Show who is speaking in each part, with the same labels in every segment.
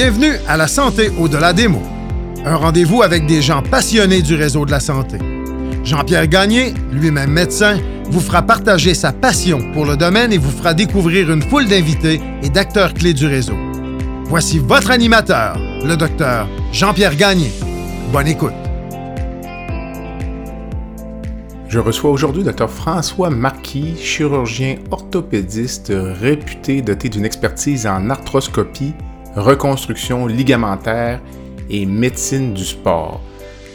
Speaker 1: Bienvenue à La Santé au-delà des mots. Un rendez-vous avec des gens passionnés du réseau de la santé. Jean-Pierre Gagné, lui-même médecin, vous fera partager sa passion pour le domaine et vous fera découvrir une foule d'invités et d'acteurs clés du réseau. Voici votre animateur, le docteur Jean-Pierre Gagné. Bonne écoute.
Speaker 2: Je reçois aujourd'hui Dr François Marquis, chirurgien orthopédiste réputé doté d'une expertise en arthroscopie, reconstruction ligamentaire et médecine du sport.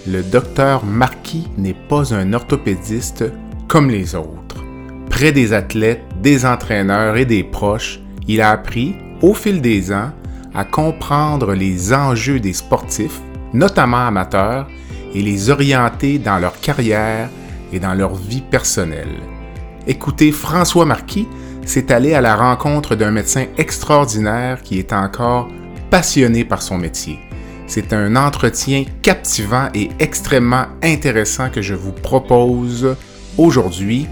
Speaker 2: Le docteur Marquis n'est pas un orthopédiste comme les autres. Près des athlètes, des entraîneurs et des proches, il a appris, au fil des ans, à comprendre les enjeux des sportifs, notamment amateurs, et les orienter dans leur carrière et dans leur vie personnelle. Écoutez, François Marquis s'est allé à la rencontre d'un médecin extraordinaire qui est encore passionné par son métier. C'est un entretien captivant et extrêmement intéressant que je vous propose aujourd'hui.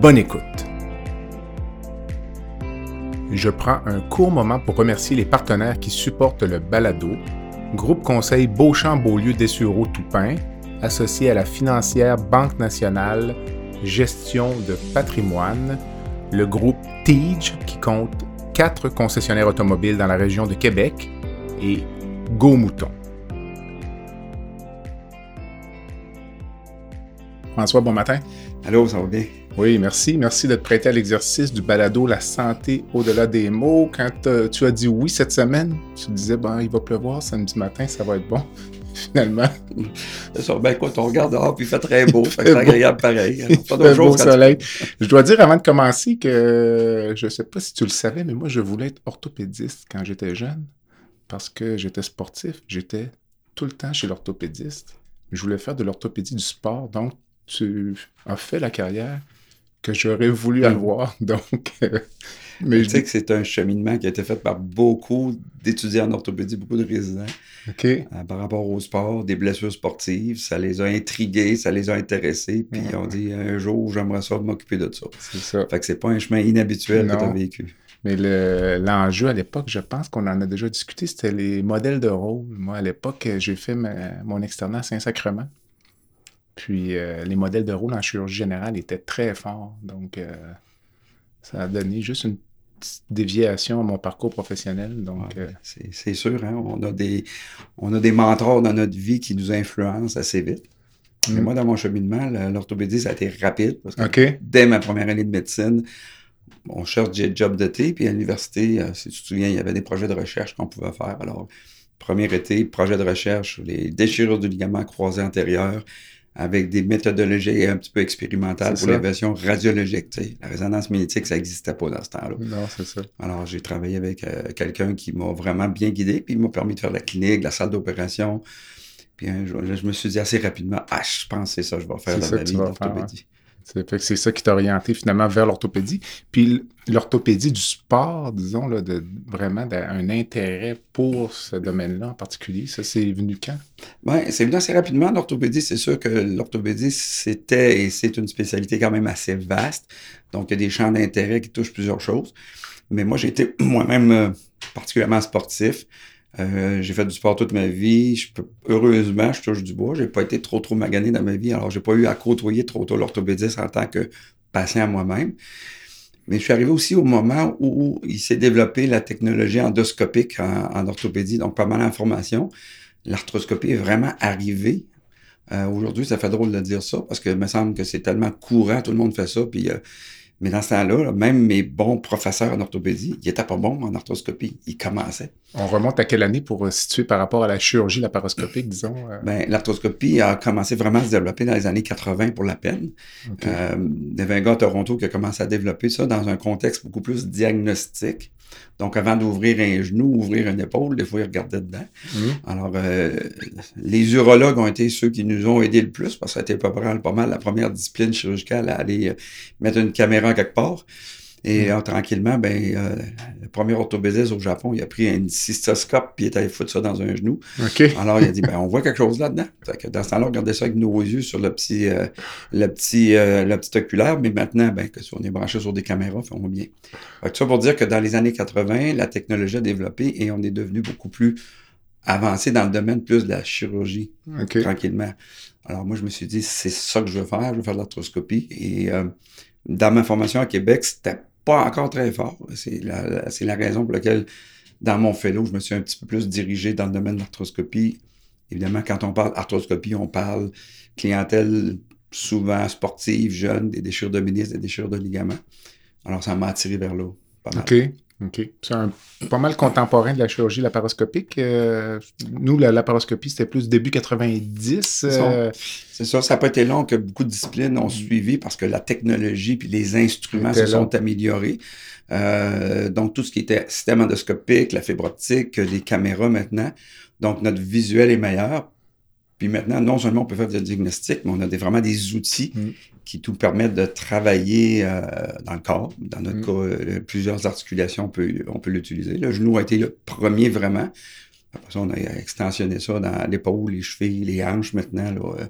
Speaker 2: Bonne écoute. Je prends un court moment pour remercier les partenaires qui supportent le balado. Groupe Conseil Beauchamp-Beaulieu Dessureau Toupin, associé à la financière Banque nationale Gestion de patrimoine, le groupe Tige qui compte quatre concessionnaires automobiles dans la région de Québec et Go Mouton. François, bon matin.
Speaker 3: Allô, ça va bien?
Speaker 2: Oui, merci. Merci de te prêter à l'exercice du balado La santé au-delà des mots. Quand euh, tu as dit oui cette semaine, tu disais, bon, il va pleuvoir samedi matin, ça va être bon. Finalement.
Speaker 3: C'est ça. Ben écoute, on regarde dehors, puis il fait très beau. c'est agréable pareil.
Speaker 2: Pas de beau soleil. Je dois dire avant de commencer que je ne sais pas si tu le savais, mais moi, je voulais être orthopédiste quand j'étais jeune parce que j'étais sportif. J'étais tout le temps chez l'orthopédiste. Je voulais faire de l'orthopédie du sport. Donc, tu as fait la carrière que j'aurais voulu avoir. Donc, euh,
Speaker 3: mais je sais que c'est un cheminement qui a été fait par beaucoup d'étudiants en orthopédie, beaucoup de résidents.
Speaker 2: Euh,
Speaker 3: par rapport au sport, des blessures sportives, ça les a intrigués, ça les a intéressés, puis ils ont dit un jour, j'aimerais ça m'occuper de ça.
Speaker 2: C'est ça.
Speaker 3: Fait que c'est pas un chemin inhabituel que tu as vécu.
Speaker 2: Mais l'enjeu à l'époque, je pense qu'on en a déjà discuté, c'était les modèles de rôle. Moi, à l'époque, j'ai fait mon externat à Saint-Sacrement. Puis euh, les modèles de rôle en chirurgie générale étaient très forts. Donc, euh, ça a donné juste une petite déviation à mon parcours professionnel. Donc,
Speaker 3: euh, c'est sûr, hein? on, a des, on a des mentors dans notre vie qui nous influencent assez vite. Mais mm. moi, dans mon cheminement, l'orthopédie, ça a été rapide parce que dès ma première année de médecine, on cherche des jobs d'été, puis à l'université, si tu te souviens, il y avait des projets de recherche qu'on pouvait faire. Alors, premier été, projet de recherche, les déchirures du ligament croisé antérieur, avec des méthodologies un petit peu expérimentales pour l'évaluation radiologique. La résonance magnétique, ça n'existait pas dans ce temps-là.
Speaker 2: Non, c'est ça.
Speaker 3: Alors, j'ai travaillé avec euh, quelqu'un qui m'a vraiment bien guidé, puis il m'a permis de faire la clinique, la salle d'opération. Puis je me suis dit assez rapidement, ah, je pense que c'est ça que je vais faire dans ma vie.
Speaker 2: C'est ça qui t'a orienté finalement vers l'orthopédie. Puis l'orthopédie du sport, disons, là, de, vraiment un intérêt pour ce domaine-là en particulier, ça, c'est venu quand?
Speaker 3: Bien, c'est venu assez rapidement. L'orthopédie, c'est sûr que l'orthopédie, c'était et c'est une spécialité quand même assez vaste. Donc, il y a des champs d'intérêt qui touchent plusieurs choses. Mais moi, j'ai été moi-même euh, particulièrement sportif. Euh, j'ai fait du sport toute ma vie. Heureusement, je touche du bois. J'ai pas été trop trop magané dans ma vie. Alors, j'ai pas eu à côtoyer trop tôt l'orthopédiste en tant que patient moi-même. Mais je suis arrivé aussi au moment où il s'est développé la technologie endoscopique en, orthopédie, donc pas mal d'informations. L'arthroscopie est vraiment arrivée. Euh, aujourd'hui, ça fait drôle de dire ça parce que me semble que c'est tellement courant, tout le monde fait ça, puis euh, mais dans ce temps-là, même mes bons professeurs en orthopédie, ils n'étaient pas bons en arthroscopie. Ils commençaient.
Speaker 2: On remonte à quelle année pour euh, situer par rapport à la chirurgie laparoscopique, disons?
Speaker 3: Euh? Ben, l'arthroscopie a commencé vraiment à se développer dans les années 80 pour la peine. Euh, il y avait un gars à Toronto qui a commencé à développer ça dans un contexte beaucoup plus diagnostique. Donc, avant d'ouvrir un genou, ouvrir une épaule, des fois, ils regardaient dedans. Mmh. Alors, euh, les urologues ont été ceux qui nous ont aidés le plus, parce que ça a été pas mal, pas mal la première discipline chirurgicale à aller euh, mettre une caméra quelque part. Et euh, tranquillement, ben, euh, le premier orthopédiste au Japon, il a pris un cystoscope puis il est allé foutre ça dans un genou.
Speaker 2: OK.
Speaker 3: Alors, il a dit, ben, on voit quelque chose là-dedans. Dans ce temps-là, on regardait ça avec nos yeux sur le petit, euh, le petit, le petit oculaire, mais maintenant, ben, que si on est branché sur des caméras, fait, on voit bien. Fait que ça pour dire que dans les années 80, la technologie a développé et on est devenu beaucoup plus avancé dans le domaine plus de la chirurgie,
Speaker 2: OK.
Speaker 3: tranquillement. Alors, moi, je me suis dit, c'est ça que je veux faire, je veux faire de l'arthroscopie. Et euh, dans ma formation à Québec, c'était pas encore très fort. C'est la, la- raison pour laquelle, dans mon fellow, je me suis un petit peu plus dirigé dans le domaine de l'arthroscopie. Évidemment, quand on parle arthroscopie, on parle clientèle souvent sportive, jeune, des déchirures de ménisques, des déchirures de ligaments. Alors, ça m'a attiré vers mal.
Speaker 2: OK. OK. C'est un- pas mal contemporain de la chirurgie laparoscopique. Euh, nous, la laparoscopie, c'était plus début 90. euh,
Speaker 3: C'est ça, ça n'a pas été long que beaucoup de disciplines ont suivi parce que la technologie puis les instruments se
Speaker 2: là.
Speaker 3: sont améliorés. Euh, donc, tout ce qui était système endoscopique, la fibre optique, les caméras maintenant. Donc, notre visuel est meilleur. Puis maintenant, non seulement on peut faire du diagnostic, mais on a des, vraiment des outils
Speaker 2: Mm.
Speaker 3: qui nous permettent de travailler euh, dans le corps. Dans notre
Speaker 2: Mm.
Speaker 3: cas, euh, plusieurs articulations, on peut, on peut l'utiliser. Le genou a été le premier vraiment. Après ça, on a extensionné ça dans l'épaule, les chevilles, les hanches maintenant, là, euh,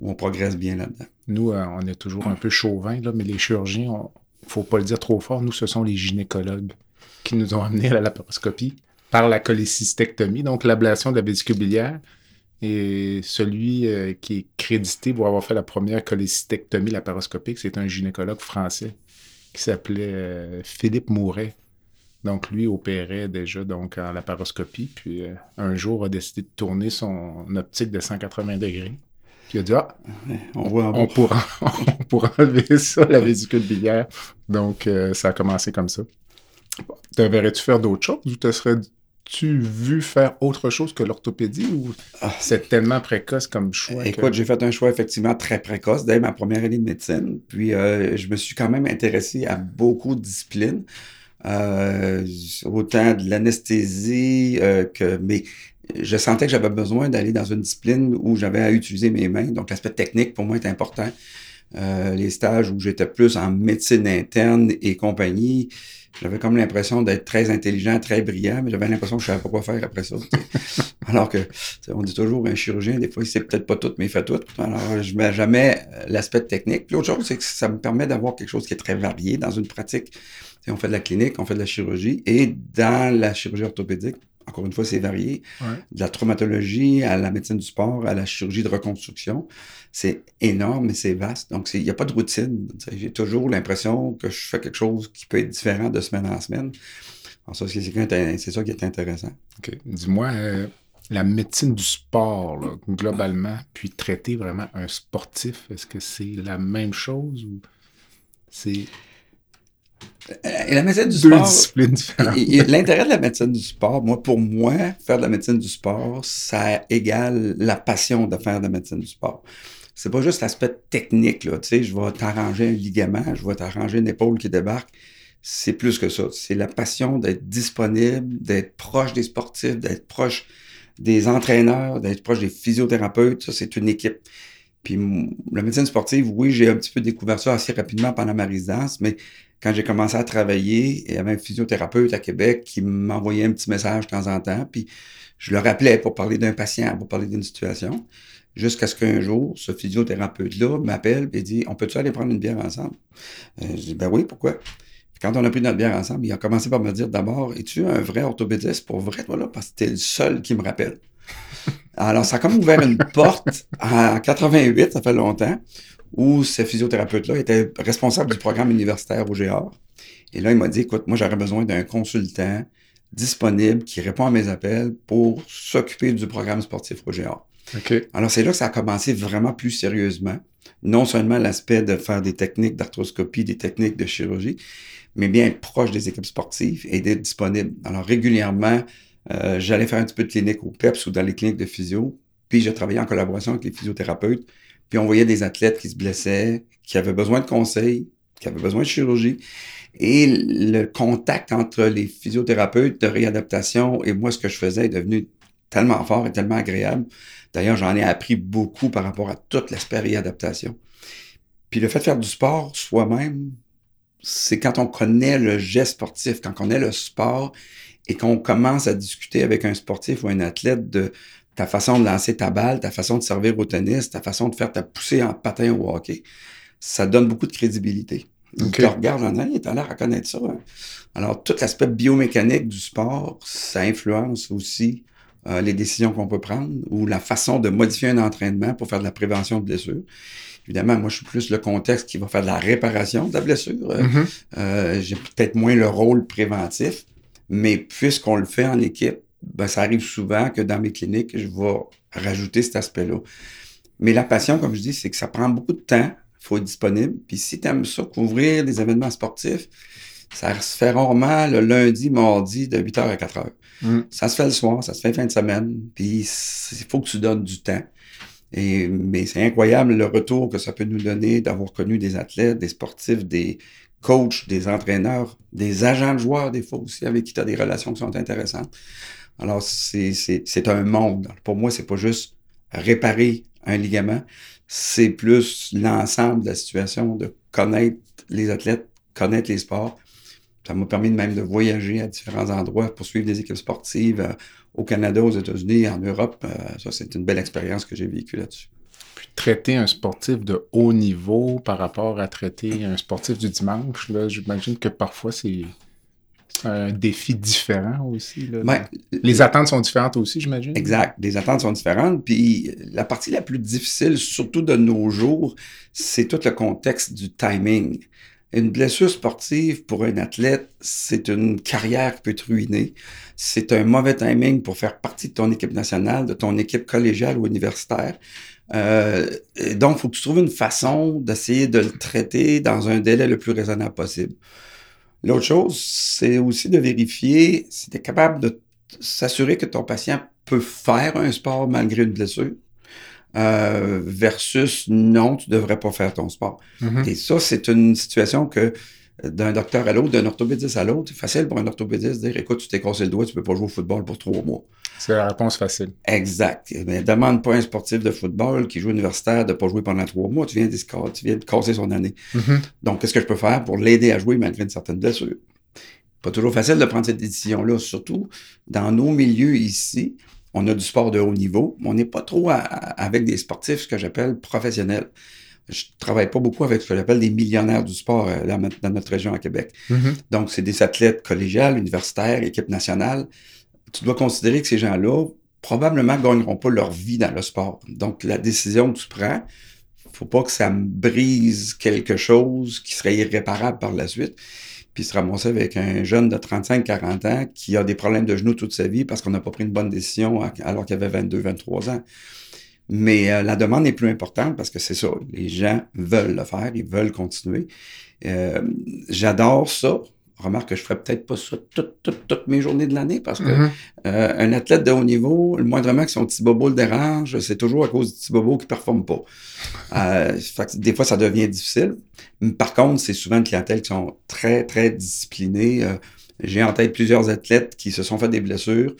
Speaker 3: où on progresse bien là-dedans.
Speaker 2: Nous, euh, on est toujours un peu chauvin, là, mais les chirurgiens, il faut pas le dire trop fort, nous, ce sont les gynécologues qui nous ont amenés à la laparoscopie par la cholécystectomie, donc l'ablation de la vésicule biliaire. Et celui euh, qui est crédité pour avoir fait la première cholécystectomie laparoscopique, c'est un gynécologue français qui s'appelait euh, Philippe Mouret. Donc, lui opérait déjà donc, en laparoscopie, puis euh, un jour a décidé de tourner son optique de 180 degrés. Puis il a dit Ah,
Speaker 3: On voit en
Speaker 2: on pourra, on pourra enlever ça, la vésicule biliaire. Donc, ça a commencé comme ça. Te verrais-tu faire d'autres choses ou te serais-tu vu faire autre chose que l'orthopédie ou
Speaker 3: Ah.
Speaker 2: c'est tellement précoce comme choix? que-
Speaker 3: Écoute, j'ai fait un choix effectivement très précoce dès ma première année de médecine. Puis euh, je me suis quand même intéressé à beaucoup de disciplines. Euh, autant de l'anesthésie euh, que. Mais je sentais que j'avais besoin d'aller dans une discipline où j'avais à utiliser mes mains. Donc l'aspect technique pour moi est important. Les stages où j'étais plus en médecine interne et compagnie, j'avais comme l'impression d'être très intelligent, très brillant, mais j'avais l'impression que je savais pas quoi faire après ça. Alors que on dit toujours un chirurgien, des fois, il sait peut-être pas tout, mais il fait tout. Alors, je mets jamais euh, l'aspect technique. Puis l'autre chose, c'est que ça me permet d'avoir quelque chose qui est très varié dans une pratique. On fait de la clinique, on fait de la chirurgie, et dans la chirurgie orthopédique, encore une fois, c'est varié.
Speaker 2: Ouais.
Speaker 3: De la traumatologie à la médecine du sport, à la chirurgie de reconstruction. C'est énorme, mais c'est vaste. Donc, il n'y a pas de routine. J'ai toujours l'impression que je fais quelque chose qui peut être différent de semaine en semaine. Alors, ça, c'est ça qui est intéressant.
Speaker 2: OK. Dis-moi, euh, la médecine du sport, là, globalement, puis traiter vraiment un sportif, est-ce que c'est la même chose ou c'est
Speaker 3: Et la médecine du
Speaker 2: deux
Speaker 3: sport,
Speaker 2: disciplines différentes?
Speaker 3: Et- et L'intérêt de la médecine du sport, moi, pour moi, faire de la médecine du sport, ça égale la passion de faire de la médecine du sport. C'est pas juste l'aspect technique, là. Tu sais, je vais t'arranger un ligament, je vais t'arranger une épaule qui débarque. C'est plus que ça. C'est la passion d'être disponible, d'être proche des sportifs, d'être proche des entraîneurs, d'être proche des physiothérapeutes. Ça, c'est une équipe. Puis la médecine sportive, oui, j'ai un petit peu découvert ça assez rapidement pendant ma résidence, mais quand j'ai commencé à travailler, il y avait un physiothérapeute à Québec qui m'envoyait un petit message de temps en temps, puis je le rappelais pour parler d'un patient, pour parler d'une situation, jusqu'à ce qu'un jour, ce physiothérapeute-là m'appelle et dit « On peut-tu aller prendre une bière ensemble? Euh, Je dis « Ben oui, pourquoi? » Puis Quand on a pris notre bière ensemble, il a commencé par me dire d'abord « Es-tu un vrai orthopédiste pour vrai, toi, là? Parce que t'es le seul qui me rappelle. » Alors, ça a comme ouvert une porte en 88, ça fait longtemps, où ce physiothérapeute-là était responsable du programme universitaire au GR. Et là, il m'a dit, écoute, moi, j'aurais besoin d'un consultant disponible qui répond à mes appels pour s'occuper du programme sportif au GR.
Speaker 2: OK.
Speaker 3: Alors, c'est là que ça a commencé vraiment plus sérieusement. Non seulement l'aspect de faire des techniques d'arthroscopie, des techniques de chirurgie, mais bien être proche des équipes sportives et d'être disponible. Alors, régulièrement, euh, j'allais faire un petit peu de clinique au PEPS ou dans les cliniques de physio, puis je travaillais en collaboration avec les physiothérapeutes, puis on voyait des athlètes qui se blessaient, qui avaient besoin de conseils, qui avaient besoin de chirurgie. Et le contact entre les physiothérapeutes de réadaptation et moi, ce que je faisais est devenu tellement fort et tellement agréable. D'ailleurs, j'en ai appris beaucoup par rapport à tout l'aspect réadaptation. Puis le fait de faire du sport soi-même, c'est quand on connaît le geste sportif, quand on connaît le sport et qu'on commence à discuter avec un sportif ou un athlète de ta façon de lancer ta balle, ta façon de servir au tennis, ta façon de faire ta poussée en patin ou hockey, ça donne beaucoup de crédibilité. Okay. Tu regardes en l'air à connaître ça. Hein. Alors, tout l'aspect biomécanique du sport, ça influence aussi euh, les décisions qu'on peut prendre ou la façon de modifier un entraînement pour faire de la prévention de blessures. Évidemment, moi, je suis plus le contexte qui va faire de la réparation de la blessure. Euh, mm-hmm. euh, J'ai peut-être moins le rôle préventif, mais puisqu'on le fait en équipe, ben, ça arrive souvent que dans mes cliniques, je vais rajouter cet aspect-là. Mais la passion, comme je dis, c'est que ça prend beaucoup de temps. Il faut être disponible. Puis si tu aimes ça, couvrir des événements sportifs, ça se fait rarement le lundi, mardi, de 8h à 4h. Mm. Ça se fait le soir, ça se fait fin de semaine. Puis il faut que tu donnes du temps. Et, mais c'est incroyable le retour que ça peut nous donner d'avoir connu des athlètes, des sportifs, des coachs, des entraîneurs, des agents de joueurs, des fois aussi, avec qui tu as des relations qui sont intéressantes. Alors, c'est un monde. Pour moi, c'est pas juste réparer un ligament, c'est plus l'ensemble de la situation, de connaître les athlètes, connaître les sports. Ça m'a permis même de voyager à différents endroits pour suivre des équipes sportives euh, au Canada, aux États-Unis, en Europe. Euh, ça, c'est une belle expérience que j'ai vécue là-dessus.
Speaker 2: Puis traiter un sportif de haut niveau par rapport à traiter un sportif du dimanche, là, j'imagine que parfois c'est un défi différent aussi. les attentes sont différentes aussi, j'imagine.
Speaker 3: Exact. Les attentes sont différentes. Puis la partie la plus difficile, surtout de nos jours, c'est tout le contexte du timing. Une blessure sportive pour un athlète, c'est une carrière qui peut te ruiner. C'est un mauvais timing pour faire partie de ton équipe nationale, de ton équipe collégiale ou universitaire. Euh, donc, il faut que tu trouves une façon d'essayer de le traiter dans un délai le plus raisonnable possible. L'autre chose, c'est aussi de vérifier si tu es capable de s'assurer que ton patient peut faire un sport malgré une blessure. Euh, versus non, tu devrais pas faire ton sport. Mm-hmm. Et ça, c'est une situation que d'un docteur à l'autre, d'un orthopédiste à l'autre, c'est facile pour un orthopédiste de dire écoute, tu t'es cassé le doigt, tu peux pas jouer au football pour trois mois.
Speaker 2: C'est la réponse facile.
Speaker 3: Exact. Mais demande pas un sportif de football qui joue universitaire de pas jouer pendant trois mois, tu viens de, tu viens de casser son année. Mm-hmm. Donc, qu'est-ce que je peux faire pour l'aider à jouer malgré une certaine blessure? Pas toujours facile de prendre cette décision-là, surtout dans nos milieux ici. On a du sport de haut niveau, mais on n'est pas trop avec des sportifs, ce que j'appelle professionnels je travaille pas beaucoup avec ce que j'appelle des millionnaires du sport euh, dans, notre région à Québec. Mm-hmm. Donc, c'est des athlètes collégiales, universitaires, équipe nationale. Tu dois considérer que ces gens-là probablement gagneront pas leur vie dans le sport. Donc, la décision que tu prends, faut pas que ça me brise quelque chose qui serait irréparable par la suite. Puis se ramasser avec un jeune de 35-40 ans qui a des problèmes de genoux toute sa vie parce qu'on n'a pas pris une bonne décision alors qu'il avait 22-23 ans. Mais euh, la demande est plus importante parce que c'est ça, les gens veulent le faire, ils veulent continuer. Euh, j'adore ça. Remarque que je ferais peut-être pas ça toutes, toutes, toutes mes journées de l'année parce que mm-hmm. euh, un athlète de haut niveau, le moindrement que son petit bobo le dérange, c'est toujours à cause du petit bobo qui performe pas. des fois, ça devient difficile. Par contre, c'est souvent une clientèle qui sont très, très disciplinées. J'ai en tête plusieurs athlètes qui se sont fait des blessures,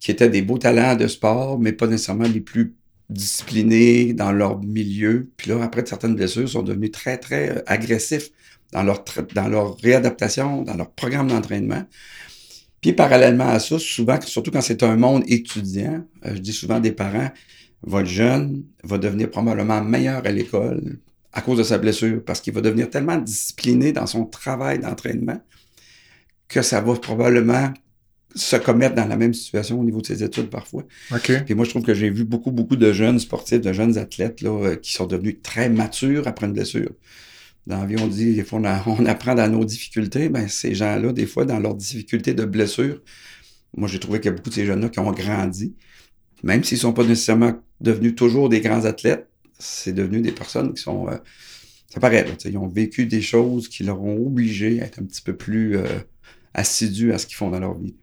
Speaker 3: qui étaient des beaux talents de sport, mais pas nécessairement les plus disciplinés dans leur milieu. Puis là, après certaines blessures, sont devenus très, très euh, agressifs dans leur, dans leur réadaptation, dans leur programme d'entraînement. Puis parallèlement à ça, souvent, surtout quand c'est un monde étudiant, euh, je dis souvent des parents, votre jeune va devenir probablement meilleur à l'école à cause de sa blessure, parce qu'il va devenir tellement discipliné dans son travail d'entraînement que ça va probablement se commettre dans la même situation au niveau de ses études parfois.
Speaker 2: Okay.
Speaker 3: Puis moi, je trouve que j'ai vu beaucoup, beaucoup de jeunes sportifs, de jeunes athlètes là, euh, qui sont devenus très matures après une blessure. Dans la vie, on dit, des fois, on, apprend dans nos difficultés. Ben, ces gens-là, des fois, dans leurs difficultés de blessure, moi, j'ai trouvé qu'il y a beaucoup de ces jeunes-là qui ont grandi. Même s'ils sont pas nécessairement devenus toujours des grands athlètes, c'est devenu des personnes qui sont... Euh, ça paraît, là, ils ont vécu des choses qui leur ont obligé à être un petit peu plus euh, assidus à ce qu'ils font dans leur vie.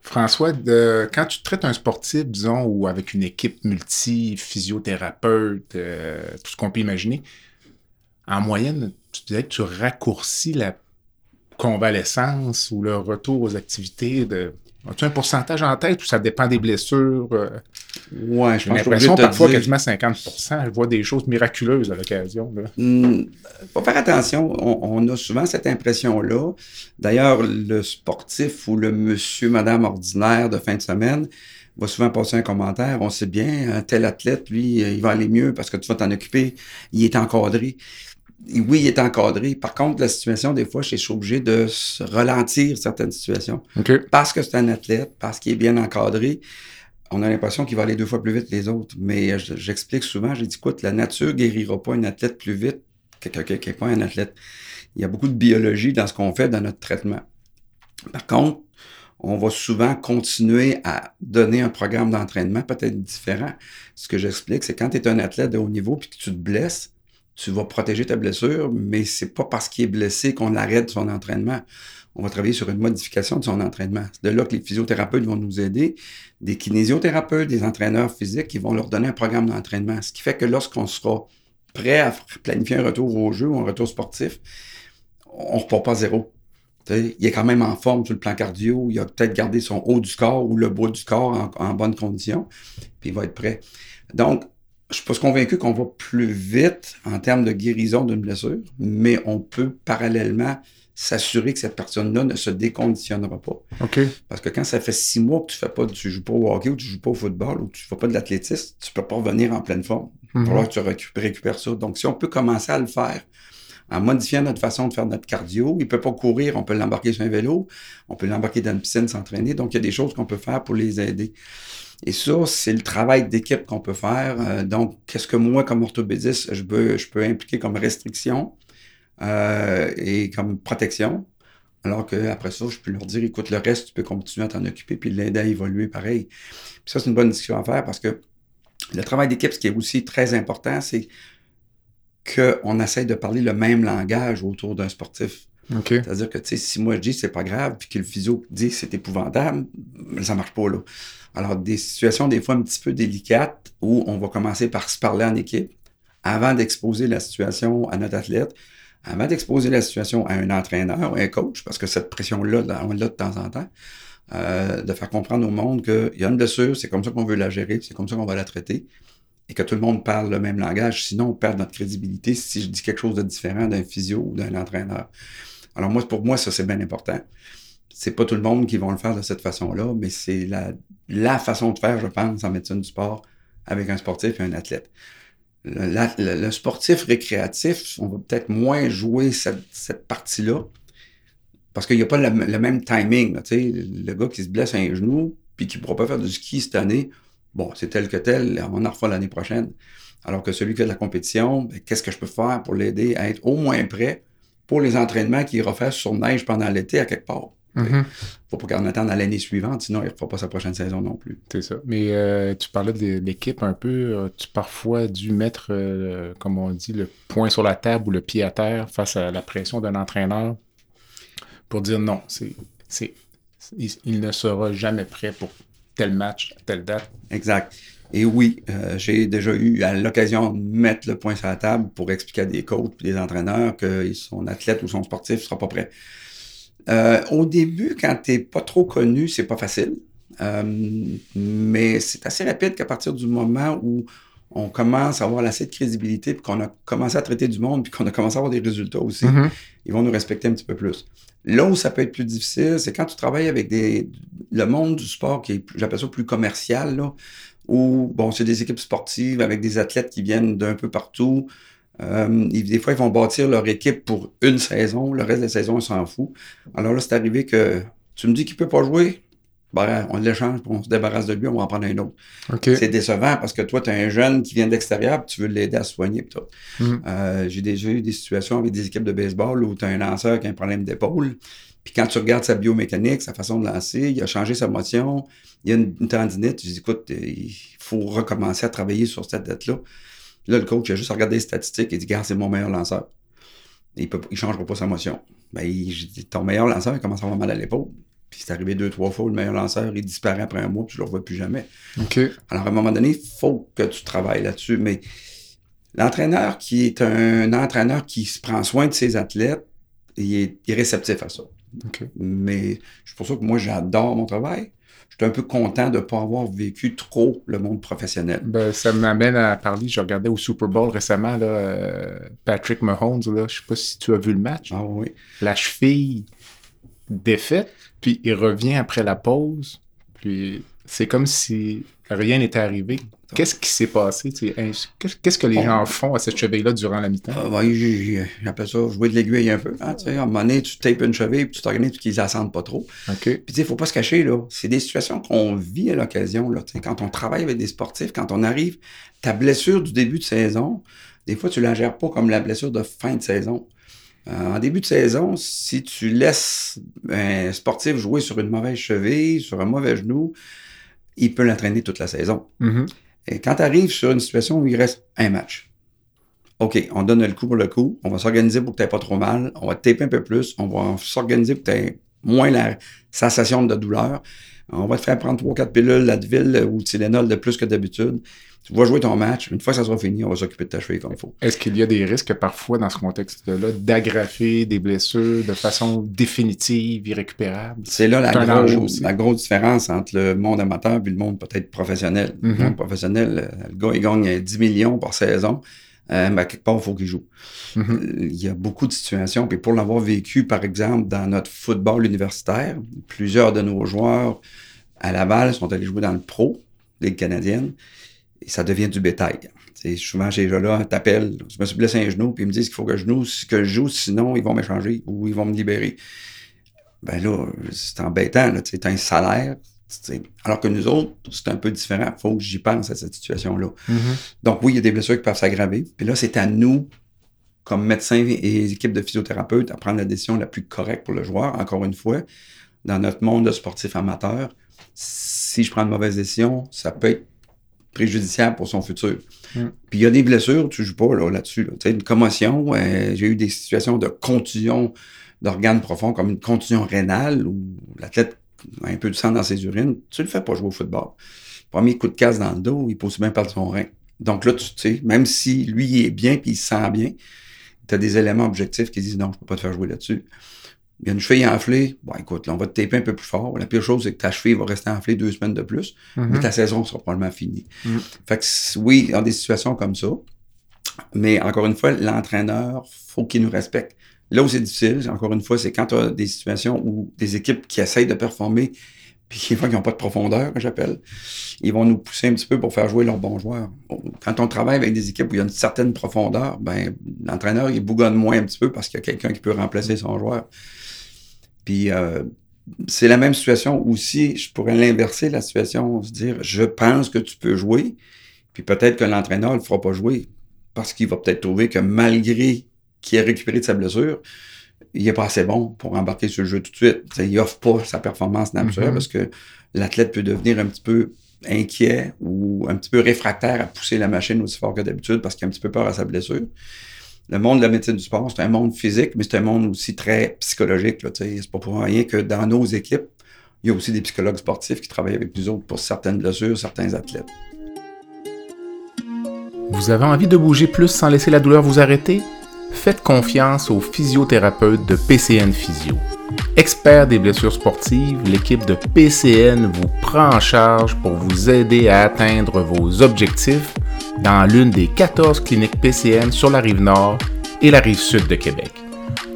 Speaker 2: François, quand tu traites un sportif, disons, ou avec une équipe multi-physiothérapeute, euh, tout ce qu'on peut imaginer, en moyenne, tu disais que tu raccourcis la convalescence ou le retour aux activités de. As-tu un pourcentage en tête ou ça dépend des blessures? Euh?
Speaker 3: Ouais, je
Speaker 2: J'ai
Speaker 3: pense que
Speaker 2: l'impression
Speaker 3: te
Speaker 2: parfois
Speaker 3: dire-
Speaker 2: quasiment 50% Je vois des choses miraculeuses à l'occasion. là.
Speaker 3: Hmm, faut faire attention. On, on a souvent cette impression-là. D'ailleurs, le sportif ou le monsieur, madame ordinaire de fin de semaine va souvent passer un commentaire. On sait bien, un tel athlète, lui, il va aller mieux parce que tu vas t'en occuper. Il est encadré. Oui, il est encadré. Par contre, la situation, des fois, je suis obligé de se ralentir certaines situations.
Speaker 2: OK.
Speaker 3: Parce que c'est un athlète, parce qu'il est bien encadré, on a l'impression qu'il va aller deux fois plus vite que les autres. Mais euh, je- j'explique souvent, j'ai dit, écoute, la nature guérira pas un athlète plus vite que quelqu'un qui n'est pas un athlète. Il y a beaucoup de biologie dans ce qu'on fait dans notre traitement. Par contre, on va souvent continuer à donner un programme d'entraînement peut-être différent. Ce que j'explique, c'est quand tu es un athlète de haut niveau puis que tu te blesses, tu vas protéger ta blessure, mais c'est pas parce qu'il est blessé qu'on arrête son entraînement. On va travailler sur une modification de son entraînement. C'est de là que les physiothérapeutes vont nous aider, des kinésiothérapeutes, des entraîneurs physiques qui vont leur donner un programme d'entraînement. Ce qui fait que lorsqu'on sera prêt à planifier un retour au jeu ou un retour sportif, on repart pas zéro. Il est quand même en forme sur le plan cardio, il a peut-être gardé son haut du corps ou le bas du corps en, en bonne condition, puis il va être prêt. Donc, je suis pas convaincu qu'on va plus vite en termes de guérison d'une blessure, mais on peut parallèlement s'assurer que cette personne-là ne se déconditionnera pas.
Speaker 2: OK.
Speaker 3: Parce que quand ça fait six mois que tu fais pas, tu joues pas au hockey ou tu joues pas au football ou tu fais pas de l'athlétisme, tu peux pas revenir en pleine forme. Il va
Speaker 2: Mhm.
Speaker 3: falloir que tu récup- récupères ça. Donc, si on peut commencer à le faire en modifiant notre façon de faire notre cardio, il peut pas courir, on peut l'embarquer sur un vélo, on peut l'embarquer dans une piscine s'entraîner. Donc, il y a des choses qu'on peut faire pour les aider. Et ça, c'est le travail d'équipe qu'on peut faire. Euh, donc, qu'est-ce que moi, comme orthopédiste, je peux, je peux impliquer comme restriction euh, et comme protection? Alors qu'après ça, je peux leur dire, écoute, le reste, tu peux continuer à t'en occuper puis l'aider à évoluer pareil. Ça, c'est une bonne discussion à faire parce que le travail d'équipe, ce qui est aussi très important, c'est qu'on essaie de parler le même langage autour d'un sportif. C'est-à-dire que, tu sais, si moi je dis c'est pas grave, puis que le physio dit c'est épouvantable, ça marche pas, là. Alors, des situations des fois un petit peu délicates où on va commencer par se parler en équipe avant d'exposer la situation à notre athlète, avant d'exposer la situation à un entraîneur ou un coach, parce que cette pression-là, là, on l'a de temps en temps, euh, de faire comprendre au monde qu'il y a une blessure, c'est comme ça qu'on veut la gérer, c'est comme ça qu'on va la traiter, et que tout le monde parle le même langage, sinon on perd notre crédibilité si je dis quelque chose de différent d'un physio ou d'un entraîneur. Alors moi, pour moi, ça, c'est bien important. C'est pas tout le monde qui va le faire de cette façon-là, mais c'est la, la façon de faire, je pense, en médecine du sport avec un sportif et un athlète. Le, le- le sportif récréatif, on va peut-être moins jouer cette, cette partie-là parce qu'il n'y a pas le, même timing. là, le gars qui se blesse un genou puis qui ne pourra pas faire du ski cette année, bon, c'est tel que tel, on en refera l'année prochaine. Alors que celui qui a de la compétition, ben, qu'est-ce que je peux faire pour l'aider à être au moins prêt pour les entraînements qu'il ira faire sur neige pendant l'été à quelque part.
Speaker 2: Mhm.
Speaker 3: Faut pas qu'on attende à l'année suivante, sinon il ne fera pas sa prochaine saison non plus.
Speaker 2: C'est ça. Mais euh, tu parlais de l'équipe un peu. As-tu parfois dû mettre, euh, comme on dit, le poing sur la table ou le pied à terre face à la pression d'un entraîneur pour dire non, c'est, c'est, il, il ne sera jamais prêt pour tel match, telle date?
Speaker 3: Exact. Et oui, euh, j'ai déjà eu l'occasion de mettre le point sur la table pour expliquer à des coachs et des entraîneurs que son athlète ou son sportif ne sera pas prêt. Euh, au début, quand tu n'es pas trop connu, c'est pas facile. Euh, mais c'est assez rapide qu'à partir du moment où on commence à avoir assez de crédibilité, puis qu'on a commencé à traiter du monde, puis qu'on a commencé à avoir des résultats aussi,
Speaker 2: Mhm.
Speaker 3: ils vont nous respecter un petit peu plus. Là où ça peut être plus difficile, c'est quand tu travailles avec des, le monde du sport qui est, j'appelle ça plus commercial, là, où, bon, c'est des équipes sportives avec des athlètes qui viennent d'un peu partout. Euh, ils- des fois, ils vont bâtir leur équipe pour une saison, le reste de la saison, ils s'en foutent. Alors là, c'est arrivé que tu me dis qu'il peut pas jouer, ben, on l'échange, on se débarrasse de lui, on va en prendre un autre. C'est décevant parce que toi, tu as un jeune qui vient de l'extérieur, tu veux l'aider à se soigner. tout.
Speaker 2: Mhm.
Speaker 3: Euh, J'ai déjà eu des situations avec des équipes de baseball où tu as un lanceur qui a un problème d'épaule. Puis quand tu regardes sa biomécanique, sa façon de lancer, il a changé sa motion, il y a une, une tendinite. Tu dis, écoute, euh, il faut recommencer à travailler sur cette dette-là. Là, le coach, a juste regardé les statistiques et dit, gars, c'est mon meilleur lanceur. Il ne changera pas sa motion. Ben, il, ton meilleur lanceur, il commence à avoir mal à l'épaule. Puis c'est arrivé deux, trois fois, le meilleur lanceur, il disparaît après un mois, puis je ne le revois plus jamais.
Speaker 2: OK.
Speaker 3: Alors, à un moment donné, il faut que tu travailles là-dessus. Mais l'entraîneur qui est un entraîneur qui se prend soin de ses athlètes, il est, il est réceptif à ça. Mais c'est pour ça que moi, j'adore mon travail. je suis un peu content de ne pas avoir vécu trop le monde professionnel.
Speaker 2: Ben, ça m'amène à parler, je regardais au Super Bowl récemment, là, euh, Patrick Mahomes, là, je sais pas si tu as vu le match.
Speaker 3: Ah oui.
Speaker 2: La cheville défaite, puis il revient après la pause, puis c'est comme si rien n'était arrivé. Qu'est-ce qui s'est passé? Qu'est-ce que les gens font à cette cheville-là durant la mi-temps?
Speaker 3: Ah, ben, J'appelle ça jouer de l'aiguille un peu. Hein, à un moment donné, tu tapes une cheville, puis tu t'organises qu'ils la sentent pas trop.
Speaker 2: Puis
Speaker 3: il ne faut pas se cacher, là. C'est des situations qu'on vit à l'occasion. Quand on travaille avec des sportifs, quand on arrive, ta blessure du début de saison, des fois, tu la gères pas comme la blessure de fin de saison. Euh, en début de saison, si tu laisses un sportif jouer sur une mauvaise cheville, sur un mauvais genou, il peut l'entraîner toute la saison.
Speaker 2: Mm-hmm.
Speaker 3: Et quand tu arrives sur une situation où il reste un match, OK, on donne le coup pour le coup, on va s'organiser pour que tu pas trop mal, on va te taper un peu plus, on va s'organiser pour que tu moins la sensation de douleur, on va te faire prendre 3-4 pilules Ladvil ou Tylenol de plus que d'habitude. Tu vas jouer ton match. Une fois que ça sera fini, on va s'occuper de ta cheville comme il faut.
Speaker 2: Est-ce qu'il y a des risques parfois dans ce contexte-là d'aggraver des blessures de façon définitive, irrécupérable?
Speaker 3: C'est là la, grosse, la grosse différence entre le monde amateur et le monde peut-être professionnel. Le
Speaker 2: Mm-hmm.
Speaker 3: monde professionnel, le gars, il gagne 10 millions par saison. Euh, ben, quelque part, il faut qu'il joue.
Speaker 2: Mhm.
Speaker 3: Il y a beaucoup de situations. Puis pour l'avoir vécu, par exemple, dans notre football universitaire, plusieurs de nos joueurs à Laval sont allés jouer dans le pro, Ligue canadienne, et ça devient du bétail. T'sais, souvent, ces gens-là t'appellent, je me suis blessé un genou, puis ils me disent qu'il faut que je joue, que je joue, sinon ils vont m'échanger ou ils vont me libérer. Ben là, c'est embêtant, tu as un salaire, T'sais, alors que nous autres, c'est un peu différent. Il faut que j'y pense à cette situation-là.
Speaker 2: Mm-hmm.
Speaker 3: Donc oui, il y a des blessures qui peuvent s'aggraver. Puis là, c'est à nous, comme médecins et équipes de physiothérapeutes, à prendre la décision la plus correcte pour le joueur. Encore une fois, dans notre monde de sportifs amateurs, si je prends une mauvaise décision, ça peut être préjudiciable pour son futur.
Speaker 2: Mm.
Speaker 3: Puis il y a des blessures, tu joues pas là, là-dessus. Là. Tu sais, une commotion, euh, j'ai eu des situations de contusion d'organes profonds, comme une contusion rénale, où l'athlète a un peu de sang dans ses urines. Tu le fais pas jouer au football. Premier coup de casse dans le dos, il peut aussi bien perdre son rein. Donc là, tu sais, même si lui il est bien puis il se sent bien, tu as des éléments objectifs qui disent non, je peux pas te faire jouer là-dessus. Il y a une cheville enflée, bon écoute, là, on va te taper un peu plus fort. La pire chose, c'est que ta cheville va rester enflée deux semaines de plus, mais ta saison sera probablement finie.
Speaker 2: Mhm.
Speaker 3: Fait que oui, dans des situations comme ça, mais encore une fois, l'entraîneur, faut qu'il nous respecte. Là où c'est difficile, encore une fois, c'est quand tu as des situations où des équipes qui essayent de performer, puis qui n'ont pas de profondeur, j'appelle, ils vont nous pousser un petit peu pour faire jouer leurs bons joueurs. Quand on travaille avec des équipes où il y a une certaine profondeur, ben l'entraîneur, il bougonne moins un petit peu parce qu'il y a quelqu'un qui peut remplacer son joueur. Puis euh, c'est la même situation aussi, je pourrais l'inverser, la situation, se dire, je pense que tu peux jouer, puis peut-être que l'entraîneur ne le fera pas jouer parce qu'il va peut-être trouver que malgré qu'il ait récupéré de sa blessure, il n'est pas assez bon pour embarquer sur le jeu tout de suite. T'sais, il offre pas sa performance naturelle
Speaker 2: Mhm.
Speaker 3: parce que l'athlète peut devenir un petit peu inquiet ou un petit peu réfractaire à pousser la machine aussi fort que d'habitude parce qu'il a un petit peu peur à sa blessure. Le monde de la médecine du sport, c'est un monde physique, mais c'est un monde aussi très psychologique. C'est pas pour rien que dans nos équipes, il y a aussi des psychologues sportifs qui travaillent avec nous autres pour certaines blessures, certains athlètes.
Speaker 2: Vous avez envie de bouger plus sans laisser la douleur vous arrêter? Faites confiance aux physiothérapeutes de PCN Physio. Expert des blessures sportives, l'équipe de PCN vous prend en charge pour vous aider à atteindre vos objectifs dans l'une des 14 cliniques PCN sur la rive nord et la rive sud de Québec.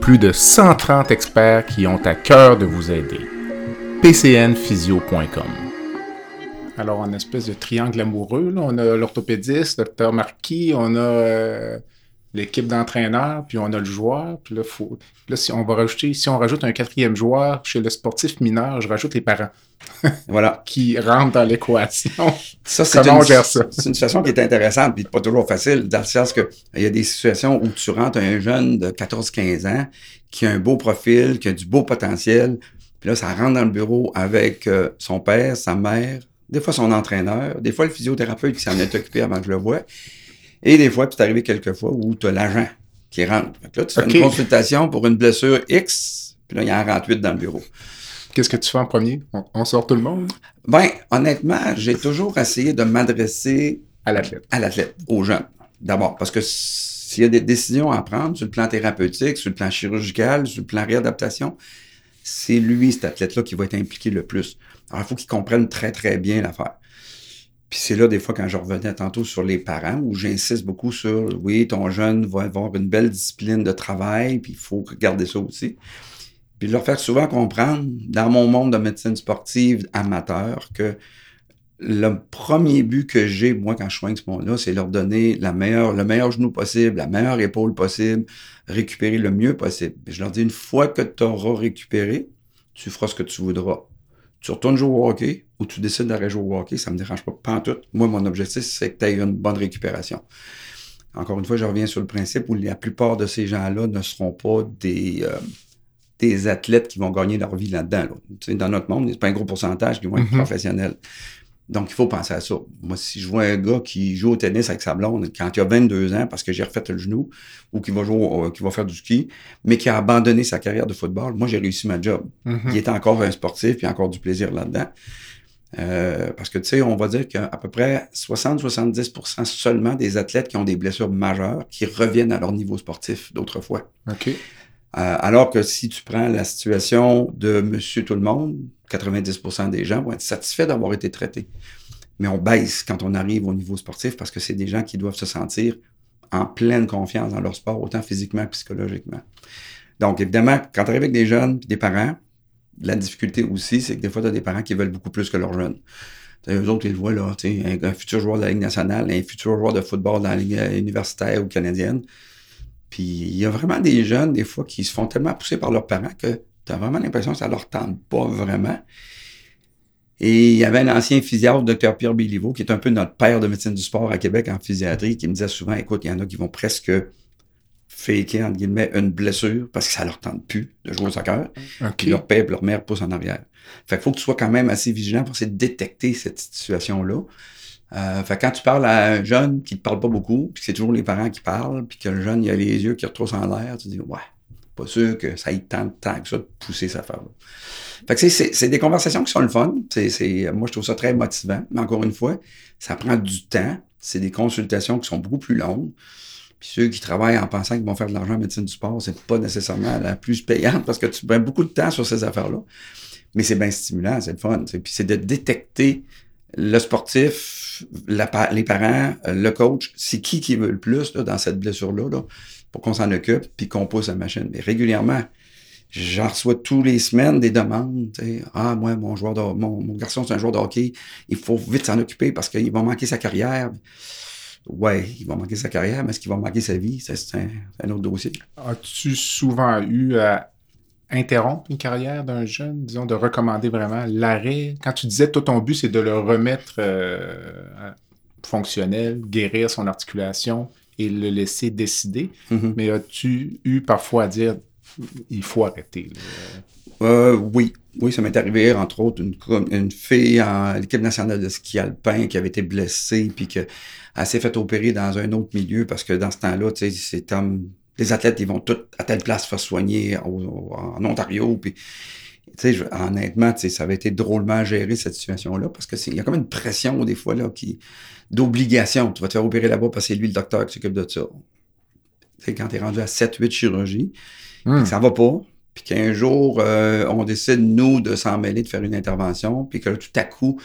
Speaker 2: Plus de 130 experts qui ont à cœur de vous aider. pcnphysio.com alors, en espèce de triangle amoureux, on a l'orthopédiste, le docteur Marquis, on a euh, l'équipe d'entraîneurs, puis on a le joueur. Puis là, faut, là, si on va rajouter, si on rajoute un quatrième joueur chez le sportif mineur, je rajoute les parents
Speaker 3: Voilà.
Speaker 2: qui rentrent dans l'équation.
Speaker 3: Ça, c'est une? C'est une situation qui est intéressante, puis pas toujours facile, dans le sens que il y a des situations où tu rentres un jeune de 14-15 ans qui a un beau profil, qui a du beau potentiel, puis là, ça rentre dans le bureau avec euh, son père, sa mère, des fois son entraîneur, des fois le physiothérapeute qui s'en est occupé avant que je le voie, et des fois, puis c'est arrivé quelques fois où tu as l'agent qui rentre. Fait que là, tu fais une consultation pour une blessure X, puis là, il y a un 48 dans le bureau.
Speaker 2: Qu'est-ce que tu fais en premier? On, on sort tout le monde?
Speaker 3: Ben, honnêtement, j'ai toujours essayé de m'adresser
Speaker 2: à l'athlète.
Speaker 3: à l'athlète, aux jeunes. D'abord, parce que s'il y a des décisions à prendre sur le plan thérapeutique, sur le plan chirurgical, sur le plan réadaptation, c'est lui, cet athlète-là, qui va être impliqué le plus. Alors, il faut qu'il comprenne très, très bien l'affaire. Puis c'est là, des fois, quand je revenais tantôt sur les parents, où j'insiste beaucoup sur, oui, ton jeune va avoir une belle discipline de travail, puis il faut regarder ça aussi. Puis leur faire souvent comprendre, dans mon monde de médecine sportive amateur, que le premier but que j'ai, moi, quand je soigne ce monde-là, c'est leur donner la meilleure, le meilleur genou possible, la meilleure épaule possible, récupérer le mieux possible. je leur dis, une fois que tu auras récupéré, tu feras ce que tu voudras. Tu retournes jouer au hockey ou tu décides d'arrêter jouer au hockey, ça me dérange pas, pas en tout. Moi, mon objectif, c'est que tu aies une bonne récupération. Encore une fois, je reviens sur le principe où la plupart de ces gens-là ne seront pas des, euh, des athlètes qui vont gagner leur vie là-dedans. Dans notre monde, c'est pas un gros pourcentage qui vont être mm-hmm. professionnels. Donc, il faut penser à ça. Moi, si je vois un gars qui joue au tennis avec sa blonde quand il a 22 ans parce que j'ai refait le genou ou qui va jouer, euh, qui va faire du ski, mais qui a abandonné sa carrière de football, moi, j'ai réussi ma job. Mm-hmm. Il est encore un sportif, puis encore du plaisir là-dedans. Euh, parce que, tu sais, on va dire qu'à peu près 60-70% seulement des athlètes qui ont des blessures majeures qui reviennent à leur niveau sportif d'autrefois.
Speaker 2: OK.
Speaker 3: Euh, alors que si tu prends la situation de monsieur tout le monde, 90% des gens vont être satisfaits d'avoir été traités. Mais on baisse quand on arrive au niveau sportif parce que c'est des gens qui doivent se sentir en pleine confiance dans leur sport, autant physiquement que psychologiquement. Donc, évidemment, quand tu arrives avec des jeunes et des parents, la difficulté aussi, c'est que des fois, tu as des parents qui veulent beaucoup plus que leurs jeunes. Eux autres, ils le voient là, un, un futur joueur de la Ligue nationale, un futur joueur de football dans la Ligue universitaire ou canadienne. Puis il y a vraiment des jeunes, des fois, qui se font tellement pousser par leurs parents que tu as vraiment l'impression que ça leur tente pas vraiment. Et il y avait un ancien physiatre, Dr Pierre Béliveau, qui est un peu notre père de médecine du sport à Québec en physiatrie, qui me disait souvent, écoute, il y en a qui vont presque faker, entre guillemets, une blessure parce que ça leur tente plus de jouer au soccer. Puis leur père et leur mère poussent en arrière. Fait qu'il faut que tu sois quand même assez vigilant pour essayer de détecter cette situation-là. Euh, fait quand tu parles à un jeune qui te parle pas beaucoup, puis que c'est toujours les parents qui parlent, puis que le jeune, il a les yeux qui retroussent en l'air, tu dis, ouais, pas sûr que ça ait tant de temps que ça de pousser sa femme. Fait que c'est des conversations qui sont le fun. C'est moi, je trouve ça très motivant. Mais encore une fois, ça prend du temps. C'est des consultations qui sont beaucoup plus longues. Puis ceux qui travaillent en pensant qu'ils vont faire de l'argent en médecine du sport, c'est pas nécessairement la plus payante parce que tu prends beaucoup de temps sur ces affaires-là. Mais c'est bien stimulant, c'est le fun. Puis c'est de détecter le sportif, les parents, le coach, c'est qui qui veut le plus dans cette blessure-là pour qu'on s'en occupe puis qu'on pousse la machine. Mais régulièrement, j'en reçois tous les semaines des demandes. Ah, moi, mon joueur de, mon, garçon, c'est un joueur de hockey, il faut vite s'en occuper parce qu'il va manquer sa carrière. Ouais, il va manquer sa carrière, mais est-ce qu'il va manquer sa vie? C'est un, autre dossier.
Speaker 2: As-tu souvent eu à interrompre une carrière d'un jeune, disons, de recommander vraiment l'arrêt? Quand tu disais, tout ton but, c'est de le remettre euh, fonctionnel, guérir son articulation et le laisser décider, mm-hmm. mais as-tu eu parfois à dire, il faut arrêter?
Speaker 3: Euh, oui, oui, ça m'est arrivé, entre autres, une, une fille en l'équipe nationale de ski alpin qui avait été blessée, puis qu'elle s'est fait opérer dans un autre milieu parce que dans ce temps-là, tu sais, c'est comme les athlètes, ils vont tous à telle place faire soigner en Ontario. Puis, tu sais, honnêtement, ça avait été drôlement géré cette situation-là parce que il y a comme une pression des fois là qui d'obligation. Tu vas te faire opérer là-bas parce que c'est lui le docteur qui s'occupe de ça. Tu sais, quand tu es rendu à 7-8 chirurgies, hmm. ça va pas. Puis qu'un jour, euh, on décide, nous, de s'en mêler, de faire une intervention, puis que tout à coup,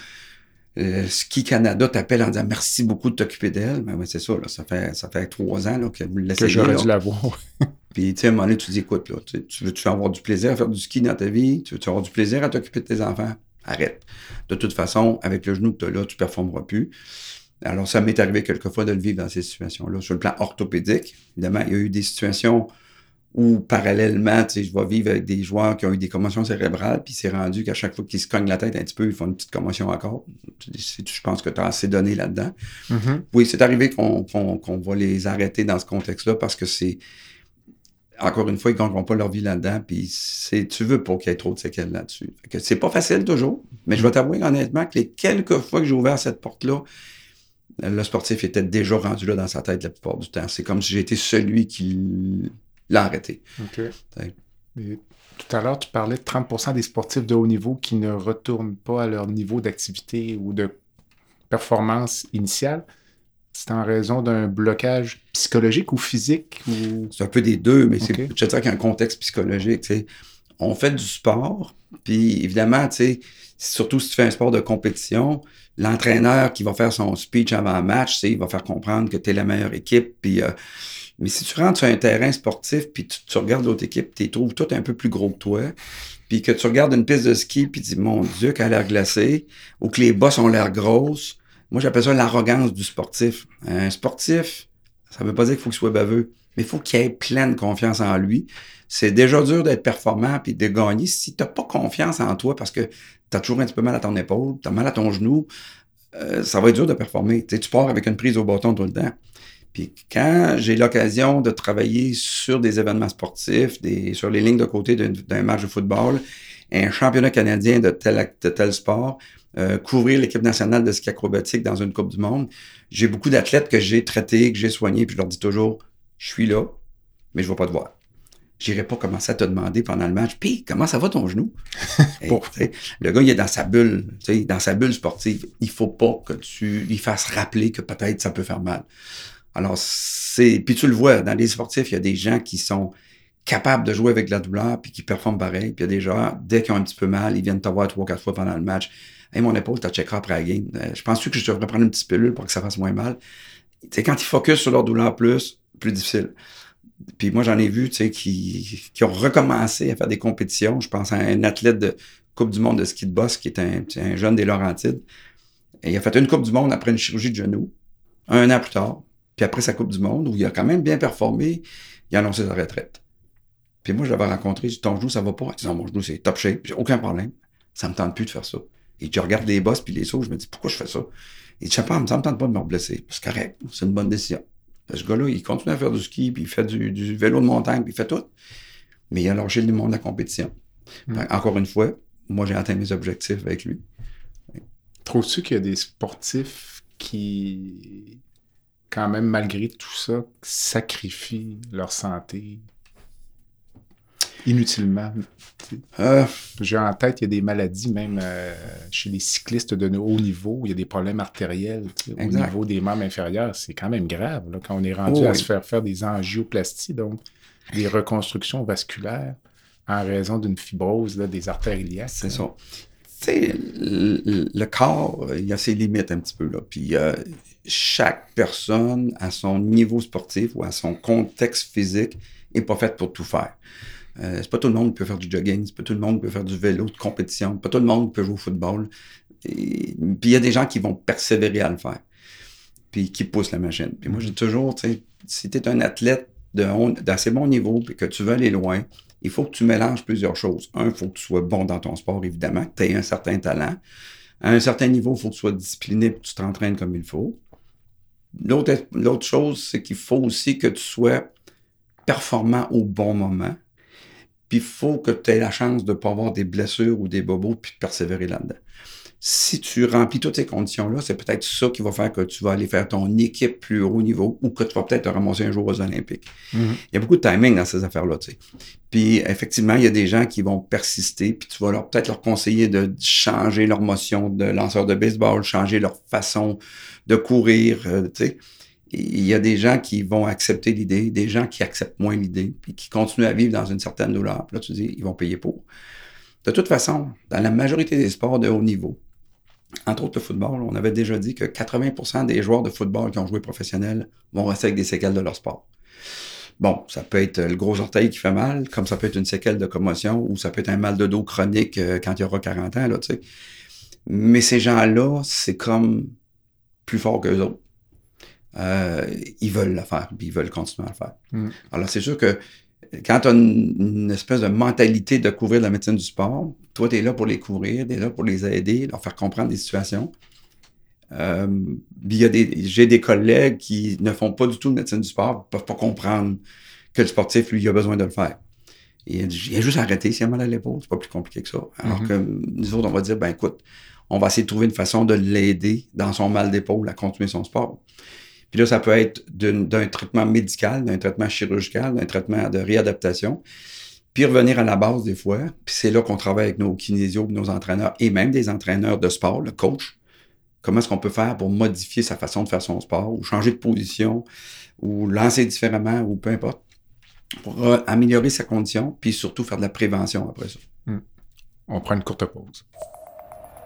Speaker 3: euh, Ski Canada t'appelle en disant merci beaucoup de t'occuper d'elle. Mais ben, c'est ça, là, ça fait ça fait trois ans là, que vous
Speaker 2: laissez. Que j'aurais dû l'avoir.
Speaker 3: Puis tu sais, à un moment donné, tu dis écoute, là, tu veux-tu avoir du plaisir à faire du ski dans ta vie? Tu veux avoir du plaisir à t'occuper de tes enfants? Arrête. De toute façon, avec le genou que tu as là, tu performeras plus. Alors, ça m'est arrivé quelquefois de le vivre dans ces situations-là. Sur le plan orthopédique, évidemment, il y a eu des situations ou parallèlement, tu sais, je vais vivre avec des joueurs qui ont eu des commotions cérébrales, puis c'est rendu qu'à chaque fois qu'ils se cognent la tête un petit peu, ils font une petite commotion encore. Je pense que tu as assez donné là-dedans. Mm-hmm. Oui, c'est arrivé qu'on va les arrêter dans ce contexte-là parce que c'est encore une fois, ils ne gagneront pas leur vie là-dedans, puis tu veux pas qu'il y ait trop de séquelles là-dessus. C'est pas facile toujours, mais je vais t'avouer honnêtement que les quelques fois que j'ai ouvert cette porte-là, le sportif était déjà rendu là dans sa tête la plupart du temps. C'est comme si j'étais celui qui l'a arrêté.
Speaker 2: Tout à l'heure, tu parlais de 30% des sportifs de haut niveau qui ne retournent pas à leur niveau d'activité ou de performance initiale. C'est en raison d'un blocage psychologique ou physique? Ou...
Speaker 3: C'est un peu des deux, mais c'est, je te qu'il y a un contexte psychologique. on fait du sport, puis évidemment, tu sais, surtout si tu fais un sport de compétition, l'entraîneur qui va faire son speech avant un match, il va faire comprendre que tu es la meilleure équipe, puis... Euh, mais si tu rentres sur un terrain sportif, puis tu, regardes l'autre équipe, tu les trouves tout un peu plus gros que toi, puis que tu regardes une piste de ski, puis tu dis, mon Dieu, qu'elle a l'air glacée, ou que les bosses ont l'air grosses, moi j'appelle ça l'arrogance du sportif. Un sportif, ça veut pas dire qu'il faut qu'il soit baveux, mais il faut qu'il ait pleine confiance en lui. C'est déjà dur d'être performant puis de gagner. Si tu n'as pas confiance en toi parce que tu as toujours un petit peu mal à ton épaule, tu as mal à ton genou, euh, ça va être dur de performer. tu pars avec une prise au bâton tout le temps. Puis quand j'ai l'occasion de travailler sur des événements sportifs, des, sur les lignes de côté d'un match de football, un championnat canadien de tel, de tel sport, euh, couvrir l'équipe nationale de ski acrobatique dans une Coupe du Monde, j'ai beaucoup d'athlètes que j'ai traités, que j'ai soignés, puis je leur dis toujours, je suis là, mais je ne vais pas te voir. J'irai pas commencer à te demander pendant le match, puis comment ça va ton genou? le gars, il est dans sa bulle, dans sa bulle sportive. Il faut pas que tu lui fasses rappeler que peut-être ça peut faire mal. Alors, c'est. Puis tu le vois, dans les sportifs, il y a des gens qui sont capables de jouer avec la douleur puis qui performent pareil. Puis il y a des gens, dès qu'ils ont un petit peu mal, ils viennent te voir trois, quatre fois pendant le match. Hey, mon épaule, tu checkera après la game. Euh, je pense que je devrais prendre une petite pilule pour que ça fasse moins mal. quand ils focus sur leur douleur plus, plus difficile. Puis moi, j'en ai vu, tu sais, qui, qui ont recommencé à faire des compétitions. Je pense à un athlète de Coupe du monde de ski de boss qui est un, un jeune des Laurentides. Il a fait une Coupe du monde après une chirurgie de genou, un an plus tard. Puis après sa Coupe du monde, où il a quand même bien performé, il a annoncé sa retraite. Puis moi, je l'avais rencontré, je dis, ton genou, ça va pas? Il dit, non, mon genou, c'est top shape. J'ai aucun problème. Ça me tente plus de faire ça. Et je regarde les bosses puis les sauts, je me dis, pourquoi je fais ça? Et je sais pas, ça me tente pas de me blesser. C'est correct. C'est une bonne décision. Ce gars-là, il continue à faire du ski, puis il fait du, vélo de montagne, puis il fait tout. Mais il a lâché le monde de la compétition. Hmm. Encore une fois, moi, j'ai atteint mes objectifs avec lui.
Speaker 2: Trouves-tu qu'il y a des sportifs qui, quand même, malgré tout ça, sacrifient leur santé inutilement. Euh, J'ai en tête, il y a des maladies, même euh, chez les cyclistes de haut niveau, il y a des problèmes artériels au niveau des membres inférieurs. C'est quand même grave quand on est rendu oh à se faire faire des angioplasties, donc des reconstructions vasculaires en raison d'une fibrose des artères iliaques.
Speaker 3: C'est ça. Tu sais, le, corps, il a ses limites un petit peu. Là. Puis euh, chaque personne, à son niveau sportif ou à son contexte physique, n'est pas faite pour tout faire. Euh, c'est pas tout le monde qui peut faire du jogging, c'est pas tout le monde qui peut faire du vélo de compétition, pas tout le monde qui peut jouer au football. Et, puis il y a des gens qui vont persévérer à le faire, puis qui poussent la machine. Puis moi, je dis toujours, si tu es un athlète d'assez bon niveau, puis que tu veux aller loin, il faut que tu mélanges plusieurs choses. Un, il faut que tu sois bon dans ton sport, évidemment, que tu aies un certain talent. À un certain niveau, il faut que tu sois discipliné, que tu t'entraînes comme il faut. L'autre chose, c'est qu'il faut aussi que tu sois performant au bon moment. Puis il faut que tu aies la chance de ne pas avoir des blessures ou des bobos, puis de persévérer là-dedans. Si tu remplis toutes ces conditions-là, c'est peut-être ça qui va faire que tu vas aller faire ton équipe plus haut niveau ou que tu vas peut-être te ramasser un jour aux Olympiques. Mm-hmm. Il y a beaucoup de timing dans ces affaires-là, tu sais. Puis effectivement, il y a des gens qui vont persister, puis tu vas leur peut-être leur conseiller de changer leur motion de lanceur de baseball, changer leur façon de courir, euh, tu sais il y a des gens qui vont accepter l'idée, des gens qui acceptent moins l'idée, puis qui continuent à vivre dans une certaine douleur. Puis là, tu dis, ils vont payer pour. De toute façon, dans la majorité des sports de haut niveau, entre autres le football, on avait déjà dit que 80% des joueurs de football qui ont joué professionnel vont rester avec des séquelles de leur sport. Bon, ça peut être le gros orteil qui fait mal, comme ça peut être une séquelle de commotion, ou ça peut être un mal de dos chronique euh, quand il y aura 40 ans, là, tu sais. Mais ces gens-là, c'est comme plus fort qu'eux autres. Euh, ils veulent le faire, puis ils veulent continuer à le faire. Mm. Alors, c'est sûr que quand tu as une, espèce de mentalité de couvrir la médecine du sport, toi, tu es là pour les couvrir, tu es là pour les aider, leur faire comprendre des situations. Euh, j'ai des collègues qui ne font pas du tout de médecine du sport, ne peuvent pas comprendre que le sportif, lui, a besoin de le faire. Il a, juste arrêté s'il a mal à l'épaule, c'est pas plus compliqué que ça. Alors mm-hmm. que nous autres, on va dire, ben écoute, on va essayer de trouver une façon de l'aider dans son mal d'épaule à continuer son sport. Puis là, ça peut être d'un traitement médical, d'un traitement chirurgical, d'un traitement de réadaptation. Puis revenir à la base des fois. Puis c'est là qu'on travaille avec nos kinésios, nos entraîneurs et même des entraîneurs de sport, le coach. Comment est-ce qu'on peut faire pour modifier sa façon de faire son sport ou changer de position ou lancer différemment ou peu importe. pour améliorer sa condition, puis surtout faire de la prévention après ça.
Speaker 2: On prend une courte pause.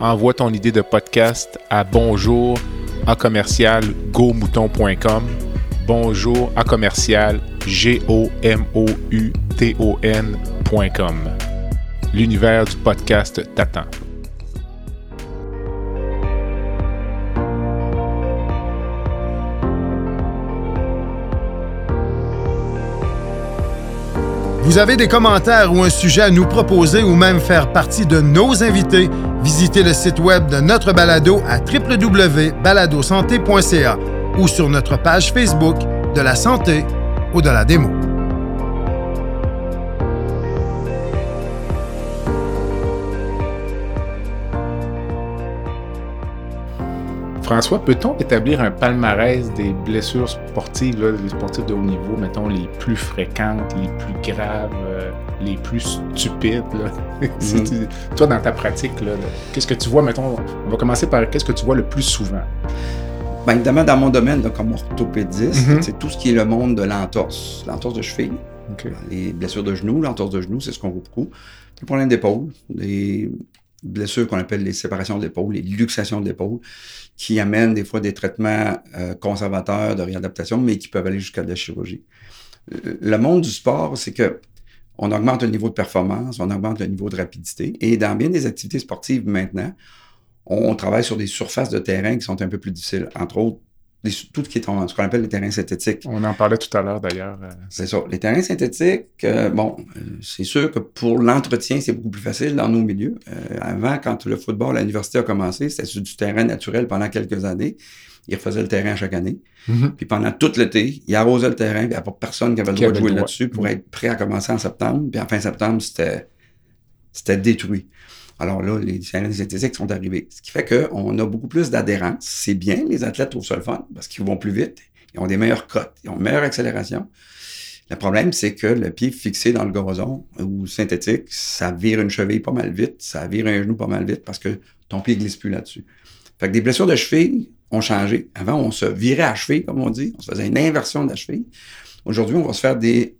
Speaker 2: envoie ton idée de podcast à bonjour à commercial gomouton.com. Bonjour à commercial g. L'univers du podcast t'attend.
Speaker 1: Vous avez des commentaires ou un sujet à nous proposer ou même faire partie de nos invités, visitez le site web de notre balado à www.baladosanté.ca ou sur notre page Facebook de la santé ou de la
Speaker 2: François, peut-on établir un palmarès des blessures sportives, là, des sportifs de haut niveau, mettons, les plus fréquentes, les plus graves, euh, les plus stupides? Là? Tu- toi, dans ta pratique, là, qu'est-ce que tu vois, mettons, on va commencer par qu'est-ce que tu vois le plus souvent?
Speaker 3: Bien, évidemment, dans mon domaine, là, comme orthopédiste,
Speaker 2: Mhm.
Speaker 3: c'est tout ce qui est le monde de l'entorse. L'entorse de cheville, les blessures de genoux, l'entorse de genoux, c'est ce qu'on voit beaucoup. Les problèmes d'épaule, les blessures qu'on appelle les séparations de l'épaule, les luxations de l'épaule, qui amènent des fois des traitements euh, conservateurs de réadaptation, mais qui peuvent aller jusqu'à de la chirurgie. Le- Le monde du sport, c'est que on augmente le niveau de performance, on augmente le niveau de rapidité, et dans bien des activités sportives maintenant, on travaille sur des surfaces de terrain qui sont un peu plus difficiles. Entre autres, tout ce qui est en- ce qu'on appelle les terrains synthétiques.
Speaker 2: On en parlait tout à l'heure, d'ailleurs. euh,
Speaker 3: C'est ça. Les terrains synthétiques, euh, bon, euh, c'est sûr que pour l'entretien, c'est beaucoup plus facile dans nos milieux. Euh, avant, quand le football à l'université a commencé, c'était sur du terrain naturel pendant quelques années. Ils refaisaient le terrain chaque année. Puis pendant tout l'été, ils arrosaient le terrain, puis il n'y avait pas personne qui avait le droit de jouer là-dessus pour
Speaker 2: Mhm.
Speaker 3: être prêt à commencer en septembre. Puis en fin septembre, c'était c'était détruit. Alors là, les terrains synthétiques sont arrivés. Ce qui fait qu'on a beaucoup plus d'adhérence. C'est bien, les athlètes trouvent ça parce qu'ils vont plus vite. Ils ont des meilleures cotes, ils ont une meilleure accélération. Le problème, c'est que le pied fixé dans le gazon ou synthétique, ça vire une cheville pas mal vite, ça vire un genou pas mal vite parce que ton pied glisse plus là-dessus. Fait que des blessures de cheville ont changé. Avant, on se virait à cheville, comme on dit. On se faisait une inversion de la cheville. Aujourd'hui, on va se faire des,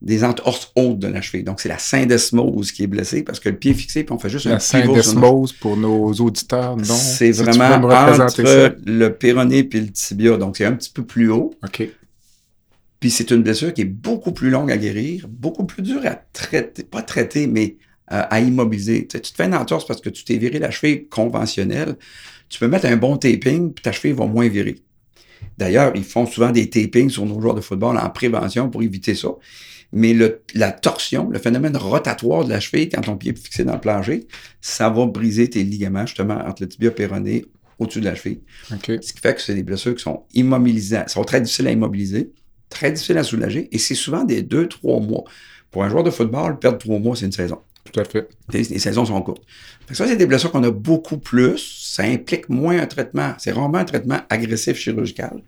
Speaker 3: des entorses hautes de la cheville. Donc, c'est la syndesmose qui est blessée parce que le pied est fixé, puis on fait juste
Speaker 2: La
Speaker 3: un notre
Speaker 2: syndesmose pour nos auditeurs, non?
Speaker 3: c'est
Speaker 2: Si
Speaker 3: vraiment entre
Speaker 2: ça.
Speaker 3: le péroné et le tibia. Donc, c'est un petit peu plus haut.
Speaker 2: OK.
Speaker 3: Puis c'est une blessure qui est beaucoup plus longue à guérir, beaucoup plus dure à traiter, pas traiter, mais euh, à immobiliser. Tu, sais, tu te fais une entorse parce que tu t'es viré la cheville conventionnelle. Tu peux mettre un bon taping, puis ta cheville va moins virer. D'ailleurs, ils font souvent des tapings sur nos joueurs de football en prévention pour éviter ça. Mais le, la torsion, le phénomène rotatoire de la cheville quand ton pied est fixé dans le plancher, ça va briser tes ligaments justement entre le tibia péroné au-dessus de la cheville. Ce qui fait que c'est des blessures qui sont immobilisantes, sont très difficiles à immobiliser, très difficiles à soulager, et c'est souvent des deux, trois mois. Pour un joueur de football, perdre trois mois, c'est une saison.
Speaker 2: Tout à fait.
Speaker 3: Les, les saisons sont courtes. Ça, c'est des blessures qu'on a beaucoup plus. Ça implique moins un traitement. C'est rarement un traitement agressif chirurgical.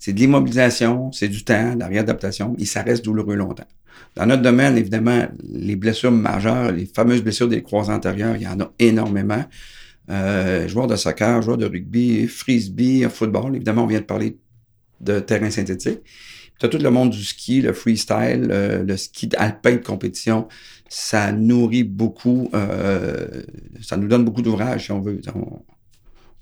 Speaker 3: C'est de l'immobilisation, c'est du temps, de la réadaptation, et ça reste douloureux longtemps. Dans notre domaine, évidemment, les blessures majeures, les fameuses blessures des croisés antérieurs, il y en a énormément. Euh, joueurs de soccer, joueurs de rugby, frisbee, football. Évidemment, on vient de parler de terrain synthétique. Tu as tout le monde du ski, le freestyle, euh, le ski alpin de compétition. Ça nourrit beaucoup, euh, ça nous donne beaucoup d'ouvrages, si on veut. On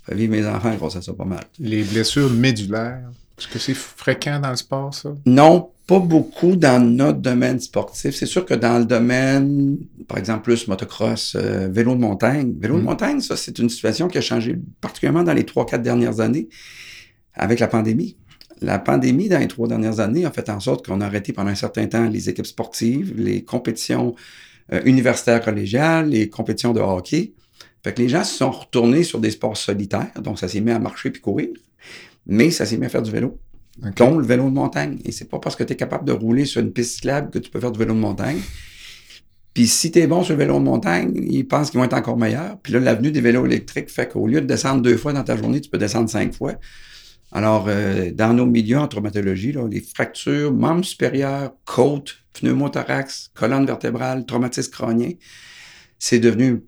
Speaker 3: fait vivre mes enfants grâce à ça pas mal.
Speaker 2: Les blessures médulaires, est-ce que c'est fréquent dans le sport, ça?
Speaker 3: Non, pas beaucoup dans notre domaine sportif. C'est sûr que dans le domaine, par exemple, plus motocross, euh, vélo de montagne. Vélo de
Speaker 2: Mm.
Speaker 3: montagne, ça, c'est une situation qui a changé particulièrement dans les trois, quatre dernières années avec la pandémie. La pandémie, dans les trois dernières années, a fait en sorte qu'on a arrêté pendant un certain temps les équipes sportives, les compétitions euh, universitaires collégiales, les compétitions de hockey. Fait que les gens se sont retournés sur des sports solitaires, donc ça s'est mis à marcher puis courir, mais ça s'est mis à faire du vélo
Speaker 2: OK.
Speaker 3: dont le vélo de montagne. Et c'est pas parce que tu es capable de rouler sur une piste cyclable que tu peux faire du vélo de montagne. Puis si tu es bon sur le vélo de montagne, ils pensent qu'ils vont être encore meilleurs. Puis là, l'avenue des vélos électriques fait qu'au lieu de descendre deux fois dans ta journée, tu peux descendre cinq fois. Alors, euh, dans nos milieux en traumatologie, là, les fractures, membres supérieurs, côte, pneumothorax, colonne vertébrale, traumatisme crânien, c'est devenu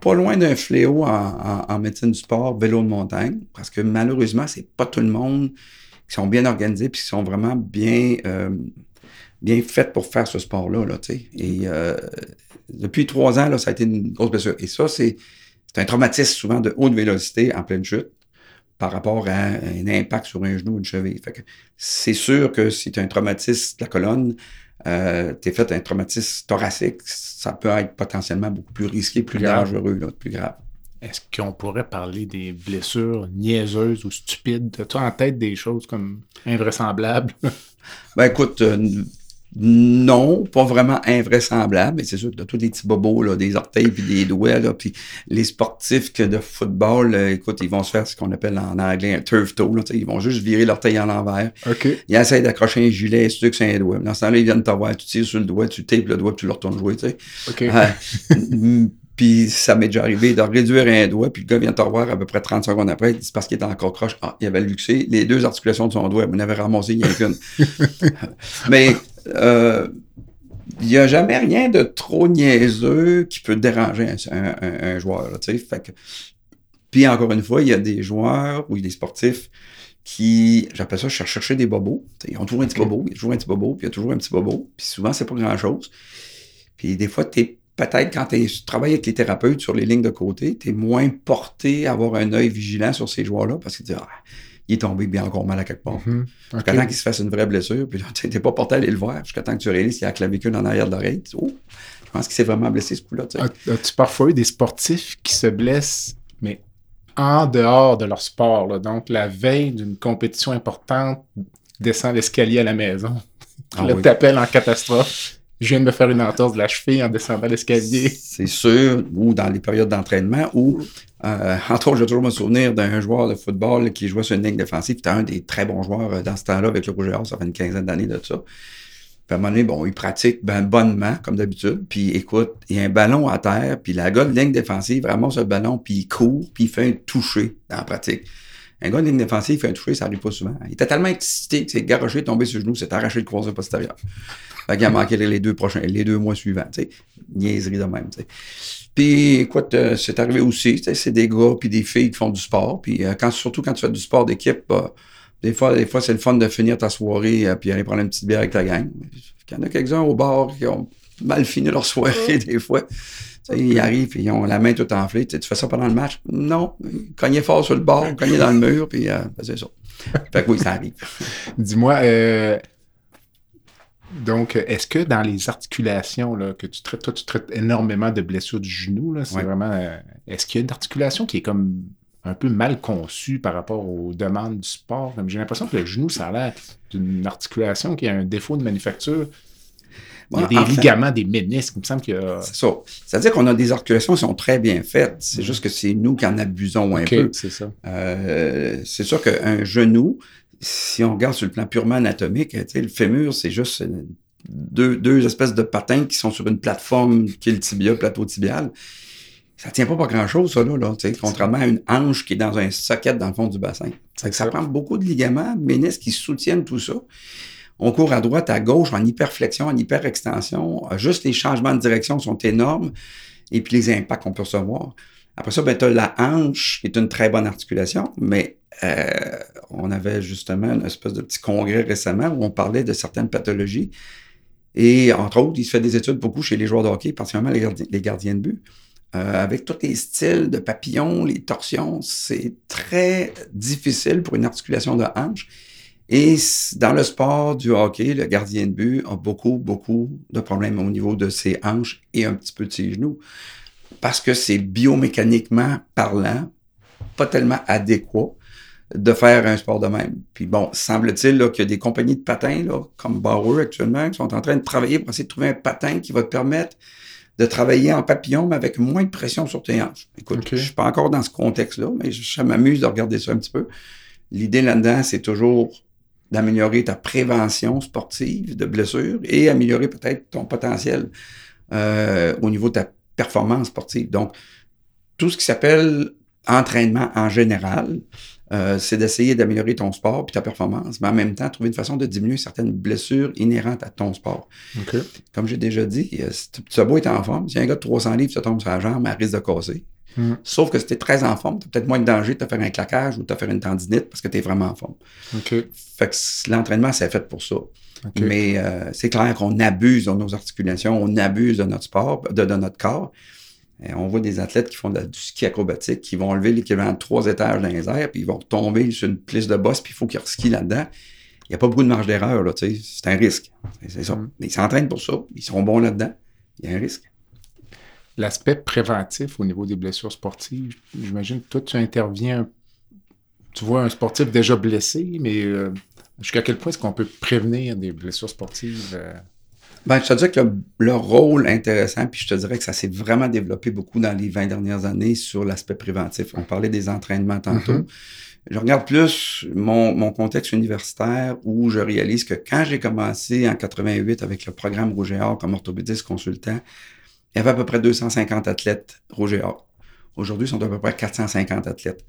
Speaker 3: pas loin d'un fléau en, médecine du sport, vélo de montagne, parce que malheureusement, c'est pas tout le monde qui sont bien organisés puis qui sont vraiment bien euh, bien faits pour faire ce sport-là. Là, et euh, depuis trois ans, là, ça a été une grosse blessure. Et ça, c'est un traumatisme souvent de haute vélocité en pleine chute par rapport à un impact sur un genou ou une cheville. c'est sûr que as un traumatisme de la colonne, euh, tu es fait un traumatisme thoracique, ça peut être potentiellement beaucoup plus risqué, plus dangereux, là, plus grave.
Speaker 2: Est-ce qu'on pourrait parler des blessures niaiseuses ou stupides? As-tu en tête des choses comme invraisemblables?
Speaker 3: ben écoute, euh, non, pas vraiment invraisemblable, mais c'est sûr que tu as tous des petits bobos, là, des orteils puis des doigts, là, puis les sportifs que de football, euh, écoute, ils vont se faire ce qu'on appelle en anglais un turf toe, là, ils vont juste virer l'orteil en l'envers. Ils essaient d'accrocher un gilet, c'est que c'est un doigt. Dans ce temps-là, ils viennent te voir, tu tires sur le doigt, tu tapes le doigt, puis tu le retournes jouer, tu sais. Euh, puis ça m'est déjà arrivé de réduire un doigt, puis le gars vient te revoir à peu près 30 secondes après, c'est parce qu'il était encore croche. Ah, il avait luxé. Les deux articulations de son doigt, il n'avait ramassé, il y a qu'une. Mais il n'y a jamais rien de trop niaiseux qui peut déranger un, joueur. puis encore une fois, il y a des joueurs ou des sportifs qui, j'appelle ça, chercher des bobos. ils ont toujours un petit bobo, il y a toujours un petit bobo, puis il y a toujours un petit bobo. Puis souvent, c'est pas grand-chose. Puis des fois, tu peut-être quand tu travailles avec les thérapeutes sur les lignes de côté, tu es moins porté à avoir un œil vigilant sur ces joueurs-là parce que tu dis, ah, il est tombé bien encore mal à quelque part. Mm Jusqu'à temps qu'il se fasse une vraie blessure, puis tu n'es pas porté à aller le voir, jusqu'à temps que tu réalises qu'il y a la clavicule en arrière de l'oreille. Oh, je pense qu'il s'est vraiment blessé ce coup-là.
Speaker 2: As-tu parfois eu des sportifs qui se blessent, mais en dehors de leur sport, donc la veille d'une compétition importante, descend l'escalier à la maison, ah, là, t'appelles en catastrophe je viens de me faire une entorse de la cheville en descendant l'escalier.
Speaker 3: C'est sûr, ou dans les périodes d'entraînement, ou, euh, entre autres, je vais toujours me souvenir d'un joueur de football qui jouait sur une ligne défensive, c'était un des très bons joueurs euh, dans ce temps-là avec le Rouge et ça fait une quinzaine d'années de ça. À un moment donné, bon, il pratique ben, bonnement, comme d'habitude, puis écoute, il y a un ballon à terre, puis la gars de ligne défensive ramasse le ballon, puis il court, puis il fait un toucher dans la pratique. Un gars de ligne défensive fait un toucher, ça arrive pas souvent. Il était tellement excité qu'il s'est garoché, tombé sur le genou, s'est arraché le croisé postérieur. Fait qu'il a manqué les deux prochains, les deux mois suivants, tu sais. Niaiserie de même, tu sais. Puis, écoute, euh, c'est arrivé aussi, tu sais, c'est des gars puis des filles qui font du sport. Puis, euh, quand, surtout quand tu fais du sport d'équipe, bah, des fois, des fois c'est le fun de finir ta soirée euh, puis aller prendre une petite bière avec ta gang. Il y en a quelques-uns au bar qui ont mal fini leur soirée, des fois. Ils arrivent et ils ont la main toute enflée. Tu, fais ça pendant le match? Non. Cogner fort sur le bord, cogner dans le mur, puis euh, c'est ça. Fait que oui, ça arrive.
Speaker 2: Dis-moi, euh, donc, est-ce que dans les articulations là, que tu traites, toi, tu traites énormément de blessures du genou, là, c'est vraiment. Euh, est-ce qu'il y a une articulation qui est comme un peu mal conçue par rapport aux demandes du sport? J'ai l'impression que le genou, ça a l'air d'une articulation qui a un défaut de manufacture. Il y a des ligaments, des ménisques, il me semble qu'il y a...
Speaker 3: C'est ça. C'est-à-dire qu'on a des articulations qui sont très bien faites. C'est mm. juste que c'est nous qui en abusons un peu.
Speaker 2: c'est ça.
Speaker 3: Euh, c'est sûr qu'un genou, si on regarde sur le plan purement anatomique, le fémur, c'est juste deux, deux espèces de patins qui sont sur une plateforme qui est le tibia, le plateau tibial. Ça tient pas pour grand-chose, ça, là, là contrairement à une hanche qui est dans un socket dans le fond du bassin. Ça, ça prend beaucoup de ligaments, ménisques qui soutiennent tout ça. On court à droite, à gauche, en hyperflexion, en hyperextension. Juste les changements de direction sont énormes et puis les impacts qu'on peut recevoir. Après ça, ben, tu as la hanche, qui est une très bonne articulation, mais euh, on avait justement une espèce de petit congrès récemment où on parlait de certaines pathologies. Et entre autres, il se fait des études beaucoup chez les joueurs de hockey, particulièrement les, gardiens, les gardiens de but. Euh, avec tous les styles de papillons, les torsions, c'est très difficile pour une articulation de hanche. Et dans le sport du hockey, le gardien de but a beaucoup, beaucoup de problèmes au niveau de ses hanches et un petit peu de ses genoux. Parce que c'est biomécaniquement parlant, pas tellement adéquat de faire un sport de même. Puis bon, semble-t-il qu'il y a des compagnies de patins, là, comme Bauer actuellement, qui sont en train de travailler pour essayer de trouver un patin qui va te permettre de travailler en papillon, mais avec moins de pression sur tes hanches. Écoute, je suis pas encore dans ce contexte-là, mais ça m'amuse de regarder ça un petit peu. L'idée là-dedans, c'est toujours d'améliorer ta prévention sportive de blessures et améliorer peut-être ton potentiel euh, au niveau de ta performance sportive. Donc, tout ce qui s'appelle entraînement en général, euh, c'est d'essayer d'améliorer ton sport puis ta performance, mais en même temps, trouver une façon de diminuer certaines blessures inhérentes à ton sport. Comme j'ai déjà dit, euh, tu as beau être en forme, si un gars de 300 livres te tombe sur la jambe, elle risque de casser. Mm. Sauf que si tu es très en forme, tu as peut-être moins de danger de te faire un claquage ou de te faire une tendinite parce que tu es vraiment en forme. Fait que l'entraînement, c'est fait pour ça. Mais euh, c'est clair qu'on abuse de nos articulations, on abuse de notre sport, de, notre corps. on voit des athlètes qui font du ski acrobatique, qui vont lever l'équivalent de trois étages dans les airs, puis ils vont tomber sur une piste de bosse, puis il faut qu'ils skient là-dedans. Il n'y a pas beaucoup de marge d'erreur, là, c'est un risque. C'est ça. Mm. Mais ils s'entraînent pour ça, ils sont bons là-dedans. Il y a un risque
Speaker 2: l'aspect préventif au niveau des blessures sportives, j'imagine que toi, tu interviens, tu vois un sportif déjà blessé, mais euh, jusqu'à quel point est-ce qu'on peut prévenir des blessures sportives? Euh?
Speaker 3: Ben, je te dirais que le, rôle intéressant, puis je te dirais que ça s'est vraiment développé beaucoup dans les 20 dernières années sur l'aspect préventif. On parlait des entraînements tantôt. Mm-hmm. Je regarde plus mon, mon, contexte universitaire où je réalise que quand j'ai commencé en 88 avec le programme Rouge et Or comme orthopédiste consultant, il y avait à peu près 250 athlètes Roger A. Aujourd'hui, ils sont à peu près 450 athlètes.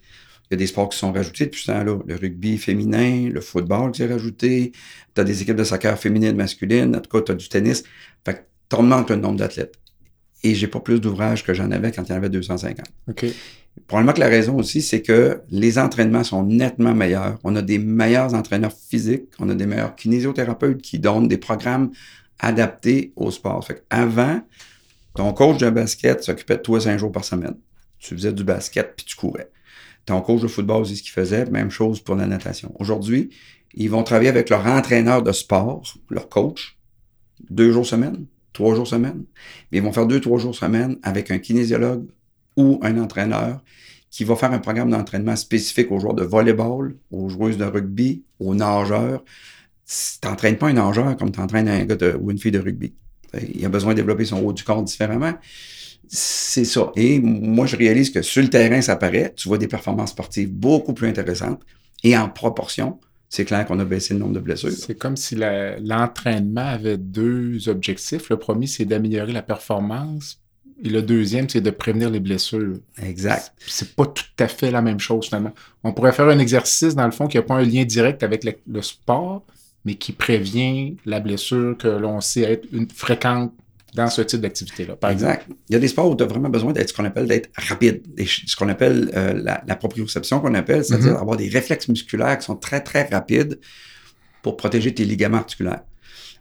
Speaker 3: Il y a des sports qui sont rajoutés depuis ce temps-là. Le rugby féminin, le football qui est rajouté. Tu as des équipes de soccer féminines, masculines. En tout cas, tu as du tennis. Fait que tu augmentes le nombre d'athlètes. Et j'ai pas plus d'ouvrages que j'en avais quand il y en avait 250.
Speaker 2: OK.
Speaker 3: Probablement que la raison aussi, c'est que les entraînements sont nettement meilleurs. On a des meilleurs entraîneurs physiques, on a des meilleurs kinésiothérapeutes qui donnent des programmes adaptés au sport. Fait avant, ton coach de basket s'occupait de toi cinq jours par semaine. Tu faisais du basket puis tu courais. Ton coach de football, c'est ce qu'il faisait. Même chose pour la natation. Aujourd'hui, ils vont travailler avec leur entraîneur de sport, leur coach, deux jours semaine, trois jours semaine. ils vont faire deux, trois jours semaine avec un kinésiologue ou un entraîneur qui va faire un programme d'entraînement spécifique aux joueurs de volleyball, aux joueuses de rugby, aux nageurs. Tu n'entraînes pas un nageur comme tu entraînes un gars ou une fille de rugby. Il a besoin de développer son haut du corps différemment. C'est ça. Et moi, je réalise que sur le terrain, ça paraît. Tu vois des performances sportives beaucoup plus intéressantes. Et en proportion, c'est clair qu'on a baissé le nombre de blessures.
Speaker 2: C'est comme si l'entraînement avait deux objectifs. Le premier, c'est d'améliorer la performance. Et le deuxième, c'est de prévenir les blessures.
Speaker 3: Exact.
Speaker 2: C'est pas tout à fait la même chose, finalement. On pourrait faire un exercice, dans le fond, qui n'a pas un lien direct avec le sport, mais qui prévient la blessure que l'on sait être une, fréquente dans ce type d'activité-là.
Speaker 3: Exact. Il y a des sports où tu as vraiment besoin d'être ce qu'on appelle d'être rapide, ce qu'on appelle euh, la, proprioception qu'on appelle, c'est-à-dire mm-hmm. avoir des réflexes musculaires qui sont très, très rapides pour protéger tes ligaments articulaires.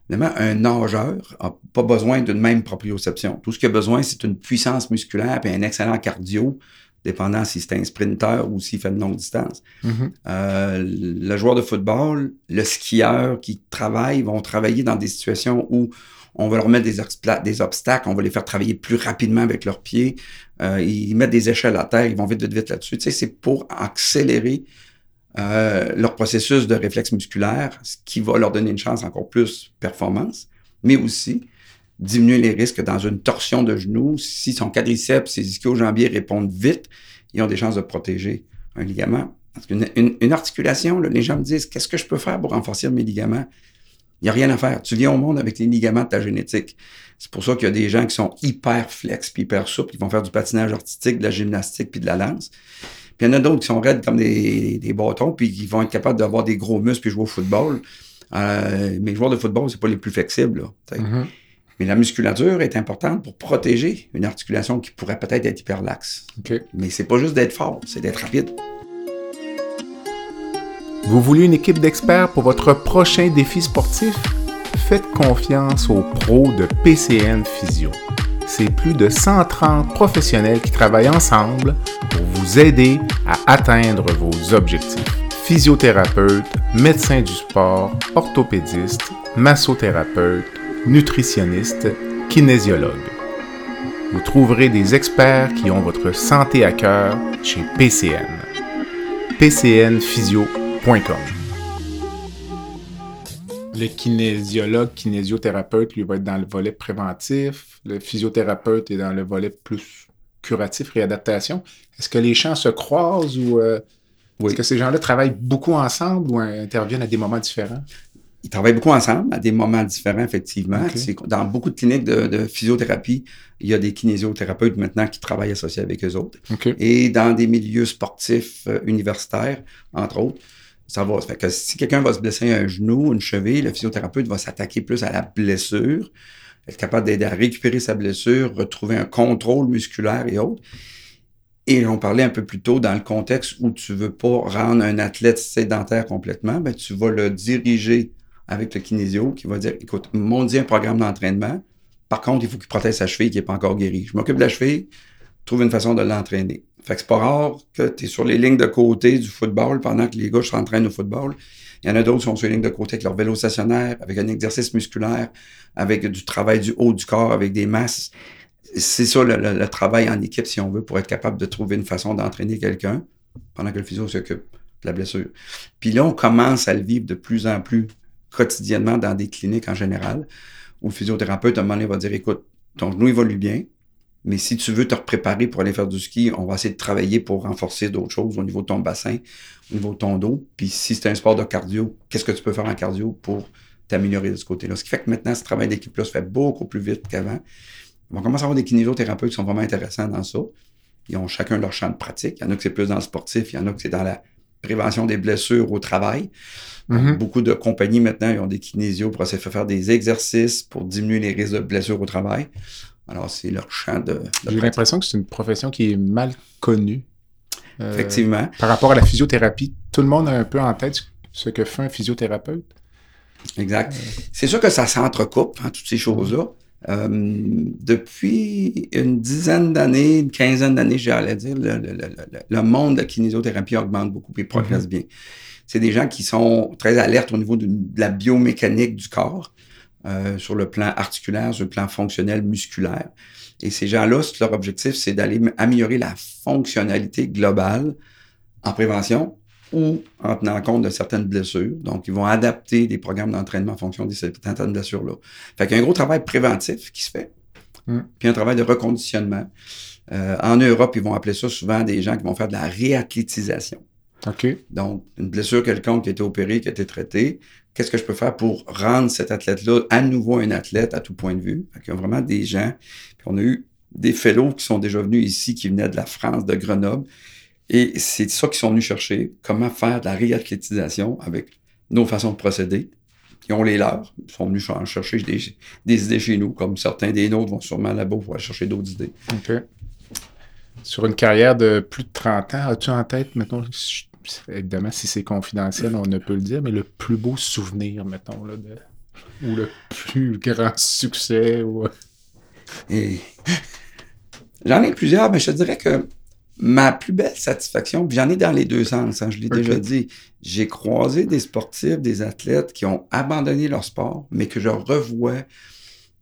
Speaker 3: Évidemment, un nageur n'a pas besoin d'une même proprioception. Tout ce qu'il a besoin, c'est une puissance musculaire et un excellent cardio dépendant si c'est un sprinter ou s'il fait une longue distance.
Speaker 2: Mm-hmm.
Speaker 3: Euh, le joueur de football, le skieur qui travaille, vont travailler dans des situations où on va leur mettre des, des obstacles, on va les faire travailler plus rapidement avec leurs pieds. Euh, ils mettent des échelles à terre, ils vont vite, vite, vite là-dessus. Tu sais, c'est pour accélérer euh, leur processus de réflexe musculaire, ce qui va leur donner une chance encore plus performance, mais aussi diminuer les risques dans une torsion de genou. Si son quadriceps, ses ischio-jambiers répondent vite, ils ont des chances de protéger un ligament. Parce qu'une une, articulation, les gens me disent Qu'est-ce que je peux faire pour renforcer mes ligaments? Il n'y a rien à faire. Tu viens au monde avec les ligaments de ta génétique. C'est pour ça qu'il y a des gens qui sont hyper flex puis hyper souples, qui vont faire du patinage artistique, de la gymnastique puis de la lance. Puis il y en a d'autres qui sont raides comme des, bâtons puis qui vont être capables d'avoir des gros muscles puis jouer au football. Euh, mais les joueurs de football, c'est pas les plus flexibles. Là,
Speaker 2: mm-hmm.
Speaker 3: Mais la musculature est importante pour protéger une articulation qui pourrait peut-être être hyperlaxe.
Speaker 2: Okay.
Speaker 3: Mais c'est pas juste d'être fort, c'est d'être rapide.
Speaker 2: Vous voulez une équipe d'experts pour votre prochain défi sportif? Faites confiance aux pros de PCN Physio. C'est plus de 130 professionnels qui travaillent ensemble pour vous aider à atteindre vos objectifs. Physiothérapeutes, médecins du sport, orthopédistes, massothérapeutes, nutritionniste, kinésiologue. Vous trouverez des experts qui ont votre santé à cœur chez PCN. pcnphysio.com Le kinésiologue, kinésio-thérapeute, lui va être dans le volet préventif. Le physiothérapeute est dans le volet plus curatif, réadaptation. Est-ce que les champs se croisent ou euh, est-ce que ces gens-là travaillent beaucoup ensemble ou interviennent à des moments différents?
Speaker 3: Ils travaillent beaucoup ensemble à des moments différents, effectivement. Dans beaucoup de cliniques de, de physiothérapie, il y a des kinésiothérapeutes maintenant qui travaillent associés avec eux autres. Et dans des milieux sportifs euh, universitaires, entre autres, ça va. Fait que si quelqu'un va se blesser un genou, une cheville, le physiothérapeute va s'attaquer plus à la blessure, être capable d'aider à récupérer sa blessure, retrouver un contrôle musculaire et autres. Et on parlait un peu plus tôt dans le contexte où tu veux pas rendre un athlète sédentaire complètement, ben tu vas le diriger avec le kinésio qui va dire écoute, mon dit un programme d'entraînement. Par contre, il faut qu'il protège sa cheville qui n'est pas encore guérie. Je m'occupe de la cheville, trouve une façon de l'entraîner. Fait que c'est pas rare que tu es sur les lignes de côté du football pendant que les gars s'entraînent au football. Il y en a d'autres qui sont sur les lignes de côté avec leur vélo stationnaire, avec un exercice musculaire, avec du travail du haut du corps, avec des masses. C'est ça le, le- le travail en équipe, si on veut, pour être capable de trouver une façon d'entraîner quelqu'un pendant que le physio s'occupe de la blessure. Puis là, on commence à le vivre de plus en plus quotidiennement dans des cliniques en général, où le physiothérapeute, à un moment donné, va dire, écoute, ton genou évolue bien, mais si tu veux te préparer pour aller faire du ski, on va essayer de travailler pour renforcer d'autres choses au niveau de ton bassin, au niveau de ton dos. Puis si c'est un sport de cardio, qu'est-ce que tu peux faire en cardio pour t'améliorer de ce côté-là? Ce qui fait que maintenant, ce travail d'équipe-là se fait beaucoup plus vite qu'avant. On commence à avoir des kinésothérapeutes qui sont vraiment intéressants dans ça. Ils ont chacun leur champ de pratique. Il y en a que c'est plus dans le sportif, il y en a que c'est dans la prévention des blessures au travail.
Speaker 2: Mhm.
Speaker 3: Beaucoup de compagnies maintenant, ils ont des kinésios pour essayer de faire des exercices pour diminuer les risques de blessures au travail. Alors, c'est leur champ de, de
Speaker 2: J'ai l'impression que c'est une profession qui est mal connue. Euh,
Speaker 3: Effectivement.
Speaker 2: Par rapport à la physiothérapie, tout le monde a un peu en tête ce que fait un physiothérapeute.
Speaker 3: Exact. C'est sûr que ça s'entrecoupe, hein, toutes ces choses-là. Euh, depuis une dizaine d'années, une quinzaine d'années, j'allais dire, le, le- le- le- monde de la kinésiothérapie augmente beaucoup et progresse bien. C'est des gens qui sont très alertes au niveau de, de la biomécanique du corps, euh, sur le plan articulaire, sur le plan fonctionnel, musculaire. Et ces gens-là, leur objectif, c'est d'aller améliorer la fonctionnalité globale en prévention ou en tenant compte de certaines blessures. Donc, ils vont adapter des programmes d'entraînement en fonction de certaines blessures-là. Fait qu'il y a un gros travail préventif qui se fait,
Speaker 2: Mm.
Speaker 3: puis un travail de reconditionnement. Euh, en Europe, ils vont appeler ça souvent des gens qui vont faire de la réathlétisation.
Speaker 2: OK.
Speaker 3: Donc, une blessure quelconque qui a été opérée, qui a été traitée, qu'est-ce que je peux faire pour rendre cet athlète-là à nouveau un athlète à tout point de vue? Fait qu'il y a vraiment des gens, puis on a eu des fellows qui sont déjà venus ici, qui venaient de la France, de Grenoble, et c'est ça qu'ils sont venus chercher, comment faire de la réathlétisation avec nos façons de procéder. Ils ont les leurs, ils sont venus ch- chercher des, des idées chez nous, comme certains des nôtres vont sûrement là-bas pour aller chercher d'autres idées.
Speaker 2: OK. Sur une carrière de plus de 30 ans, as-tu en tête, mettons, si- évidemment, si c'est confidentiel, on ne peut le dire, mais le plus beau souvenir, mettons, là, de- ou le plus grand succès, ou...
Speaker 3: Et j'en ai plusieurs, mais je te dirais que ma plus belle satisfaction, puis j'en ai dans les deux sens, hein, je l'ai déjà dit, j'ai croisé des sportifs, des athlètes qui ont abandonné leur sport, mais que je revois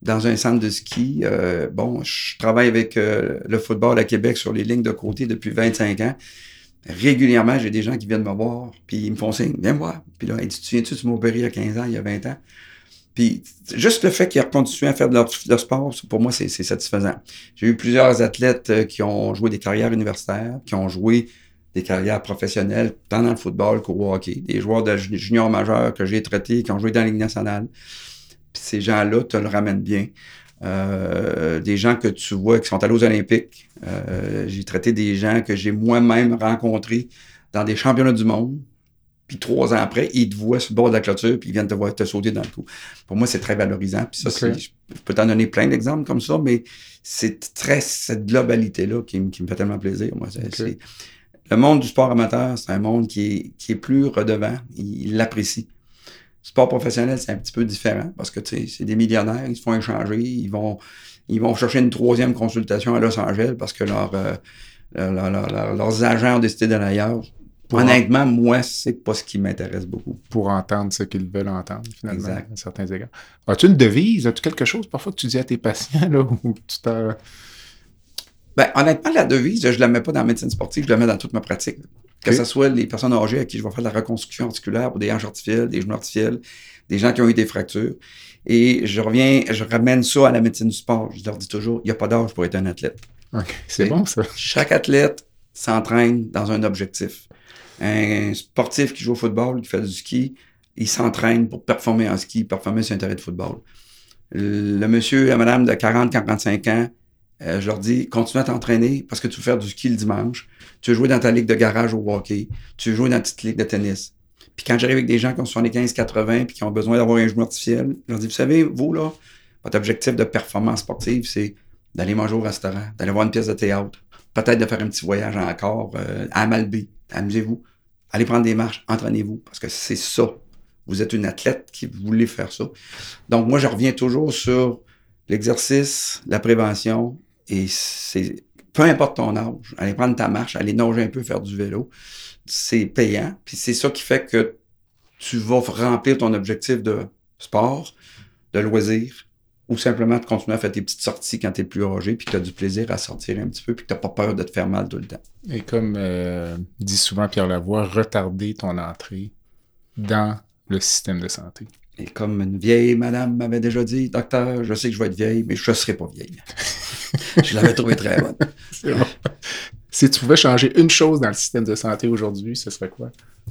Speaker 3: dans un centre de ski. Euh, bon, je travaille avec euh, le football à Québec sur les lignes de côté depuis 25 ans. Régulièrement, j'ai des gens qui viennent me voir, puis ils me font signe, viens me voir. Puis là, Hey, tu te souviens-tu, tu m'as opéré il y a 15 ans, il y a 20 ans? Juste le fait qu'ils continuent à faire de leur, sport, pour moi, c'est satisfaisant. J'ai eu plusieurs athlètes euh, qui ont joué des carrières universitaires, qui ont joué des carrières professionnelles, tant dans le football qu'au hockey. Des joueurs de ju- junior majeur que j'ai traités, qui ont joué dans la Ligue nationale. Ces gens-là te le ramènent bien. Euh, des gens que tu vois qui sont allés aux Olympiques. Euh, j'ai traité des gens que j'ai moi-même rencontrés dans des championnats du monde. Puis trois ans après, ils te voient sur le bord de la clôture, puis ils viennent te voir te sauter dans le cou. Pour moi, c'est très valorisant. Puis ça, je peux t'en donner plein d'exemples comme ça, mais c'est très cette globalité-là qui, me- qui me fait tellement plaisir. Moi, le monde du sport amateur, c'est un monde qui est, qui est plus redevant. Il l'apprécie. Sport professionnel, c'est un petit peu différent parce que c'est des millionnaires, ils se font échanger, ils vont, ils vont chercher une troisième consultation à Los Angeles parce que leur, euh, leur- leur- leur- leur- leurs agents ont décidé d'aller ailleurs.
Speaker 2: Pour
Speaker 3: Honnêtement, moi, c'est pas ce qui m'intéresse beaucoup.
Speaker 2: pour entendre ce qu'ils veulent entendre, finalement,
Speaker 3: Exact.
Speaker 2: à certains égards. As-tu une devise? As-tu quelque chose parfois que tu dis à tes patients, là, où tu t'en...
Speaker 3: Ben, honnêtement, la devise, je la mets pas dans la médecine sportive, je la mets dans toute ma pratique. Que ce soit les personnes âgées à qui je vais faire de la reconstruction articulaire pour des hanches artificielles, des genoux artificiels, des gens qui ont eu des fractures. Et je reviens, je ramène ça à la médecine du sport. Je leur dis toujours, il n'y a pas d'âge pour être un athlète.
Speaker 2: Ok, C'est bon, ça.
Speaker 3: Chaque athlète s'entraîne dans un objectif. Un sportif qui joue au football, qui fait du ski, ils s'entraînent pour performer en ski, performer sur un terrain de football. Le monsieur et la madame de 40-45 ans, euh, je leur dis, continue à t'entraîner parce que tu veux faire du ski le dimanche. Tu veux jouer dans ta ligue de garage au hockey. Tu veux jouer dans ta petite ligue de tennis. Puis quand j'arrive avec des gens qui ont 75-80 puis qui ont besoin d'avoir un genou artificiel, je leur dis, vous savez, vous, là, votre objectif de performance sportive, c'est d'aller manger au restaurant, d'aller voir une pièce de théâtre, peut-être de faire un petit voyage encore euh, à Malbé. Amusez-vous. Allez prendre des marches, entraînez-vous, parce que c'est ça. Vous êtes une athlète qui voulait faire ça. Donc, moi, je reviens toujours sur l'exercice, la prévention, et c'est peu importe ton âge, aller prendre ta marche, aller nager un peu, faire du vélo, c'est payant. Puis c'est ça qui fait que tu vas remplir ton objectif de sport, de loisir, ou simplement de continuer à faire tes petites sorties quand tu es plus âgé, puis que tu as du plaisir à sortir un petit peu, puis que tu n'as pas peur de te faire mal tout le temps.
Speaker 2: Et comme euh, dit souvent Pierre Lavoie, retarder ton entrée dans le système de santé.
Speaker 3: Et comme une vieille madame m'avait déjà dit, docteur, je sais que je vais être vieille, mais je ne serai pas vieille. je l'avais trouvé très bonne.
Speaker 2: Si tu pouvais changer une chose dans le système de santé aujourd'hui, ce serait quoi?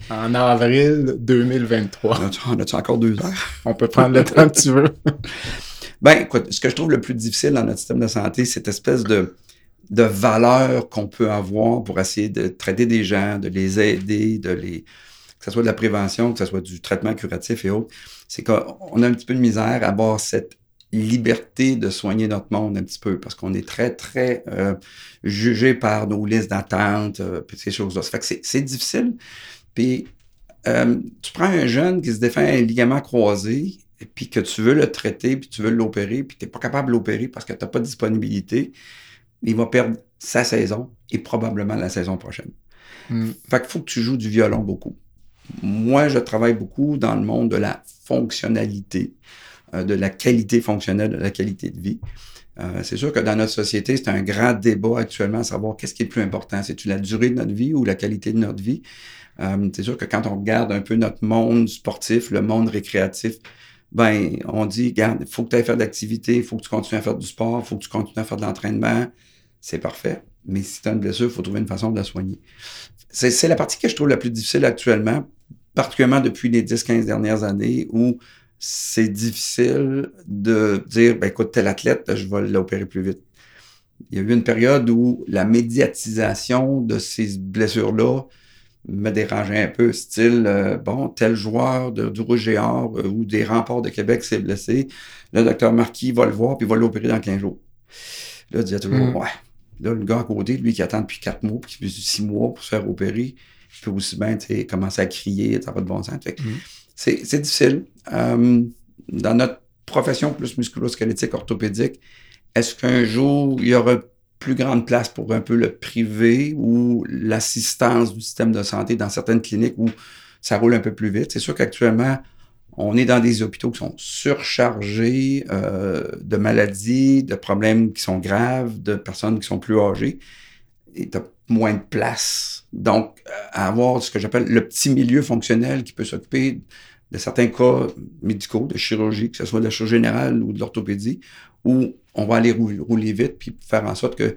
Speaker 2: En avril 2023.
Speaker 3: On a-tu encore deux heures?
Speaker 2: On peut prendre le temps que tu veux.
Speaker 3: ben, ce que je trouve le plus difficile dans notre système de santé, c'est cette espèce de, de valeur qu'on peut avoir pour essayer de traiter des gens, de les aider, de les que ce soit de la prévention, que ce soit du traitement curatif et autres, c'est qu'on a un petit peu de misère à avoir cette liberté de soigner notre monde un petit peu parce qu'on est très, très euh, jugé par nos listes d'attente, euh, ces choses-là. Ça fait que c'est difficile. Puis, euh, tu prends un jeune qui se défait un ligament croisé, puis que tu veux le traiter, puis tu veux l'opérer, puis tu n'es pas capable de l'opérer parce que tu n'as pas de disponibilité, il va perdre sa saison et probablement la saison prochaine. Hmm. Fait qu'il faut que tu joues du violon beaucoup. Moi, je travaille beaucoup dans le monde de la fonctionnalité. Euh, de la qualité fonctionnelle, de la qualité de vie. Euh, c'est sûr que dans notre société, c'est un grand débat actuellement à savoir qu'est-ce qui est le plus important. C'est-tu la durée de notre vie ou la qualité de notre vie? Euh, c'est sûr que quand on regarde un peu notre monde sportif, le monde récréatif, ben, on dit, il faut que tu ailles faire d'activité, il faut que tu continues à faire du sport, il faut que tu continues à faire de l'entraînement. C'est parfait. Mais si tu as une blessure, il faut trouver une façon de la soigner. C'est la partie que je trouve la plus difficile actuellement, particulièrement depuis les 10-15 dernières années où c'est difficile de dire, ben, écoute, tel athlète, je vais l'opérer plus vite. Il y a eu une période où la médiatisation de ces blessures-là me dérangeait un peu, style, euh, bon, tel joueur de, du Rouge et Or euh, ou des remports de Québec s'est blessé, le docteur Marquis va le voir puis va l'opérer dans 15 jours. Là, il disait toujours, mm. ouais. Là, le gars à côté, lui qui attend depuis 4 mois, puis depuis 6 mois pour se faire opérer, il peut aussi bien commencer à crier, ça va de bon sens. Fait, mm c'est difficile. Euh, dans notre profession plus musculo-squelettique orthopédique, est-ce qu'un jour, il y aura plus grande place pour un peu le privé ou l'assistance du système de santé dans certaines cliniques où ça roule un peu plus vite? C'est sûr qu'actuellement, on est dans des hôpitaux qui sont surchargés euh, de maladies, de problèmes qui sont graves, de personnes qui sont plus âgées. Et tu moins de place. Donc, avoir ce que j'appelle le petit milieu fonctionnel qui peut s'occuper de certains cas médicaux, de chirurgie, que ce soit de la chirurgie générale ou de l'orthopédie, où on va aller rouler, vite puis faire en sorte que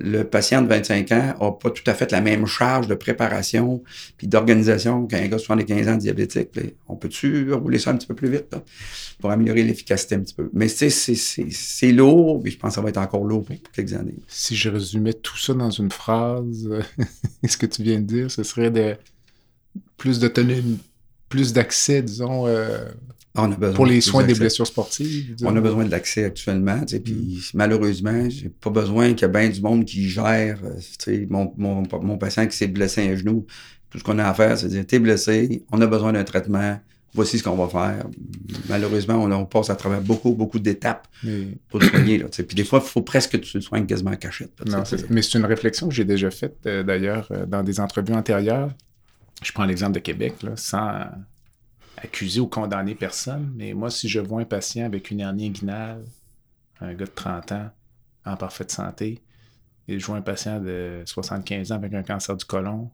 Speaker 3: le patient de 25 ans n'a pas tout à fait la même charge de préparation puis d'organisation qu'un gars de 75 ans diabétique. On peut-tu rouler ça un petit peu plus vite pour améliorer l'efficacité un petit peu? Mais c'est lourd, puis je pense que ça va être encore lourd pour quelques années.
Speaker 2: Si je résumais tout ça dans une phrase, ce que tu viens de dire, ce serait de plus d'autonomie plus d'accès, disons, euh, ah, pour les soins des blessures sportives?
Speaker 3: On a besoin de l'accès actuellement. Puis mm. malheureusement, j'ai pas besoin qu'il y ait bien du monde qui gère euh, mon, mon, mon, patient qui s'est blessé un genou. Tout ce qu'on a à faire, c'est dire t'es blessé, on a besoin d'un traitement, voici ce qu'on va faire. Malheureusement, on, passe à travers beaucoup, beaucoup d'étapes pour le soigner. Là, puis des fois, il faut presque que tu le soignes quasiment en cachette.
Speaker 2: mais c'est une réflexion que j'ai déjà faite, euh, d'ailleurs, dans des entrevues antérieures je prends l'exemple de Québec, là, sans accuser ou condamner personne, mais moi, si je vois un patient avec une hernie inguinale, un gars de 30 ans, en parfaite santé, et je vois un patient de 75 ans avec un cancer du côlon,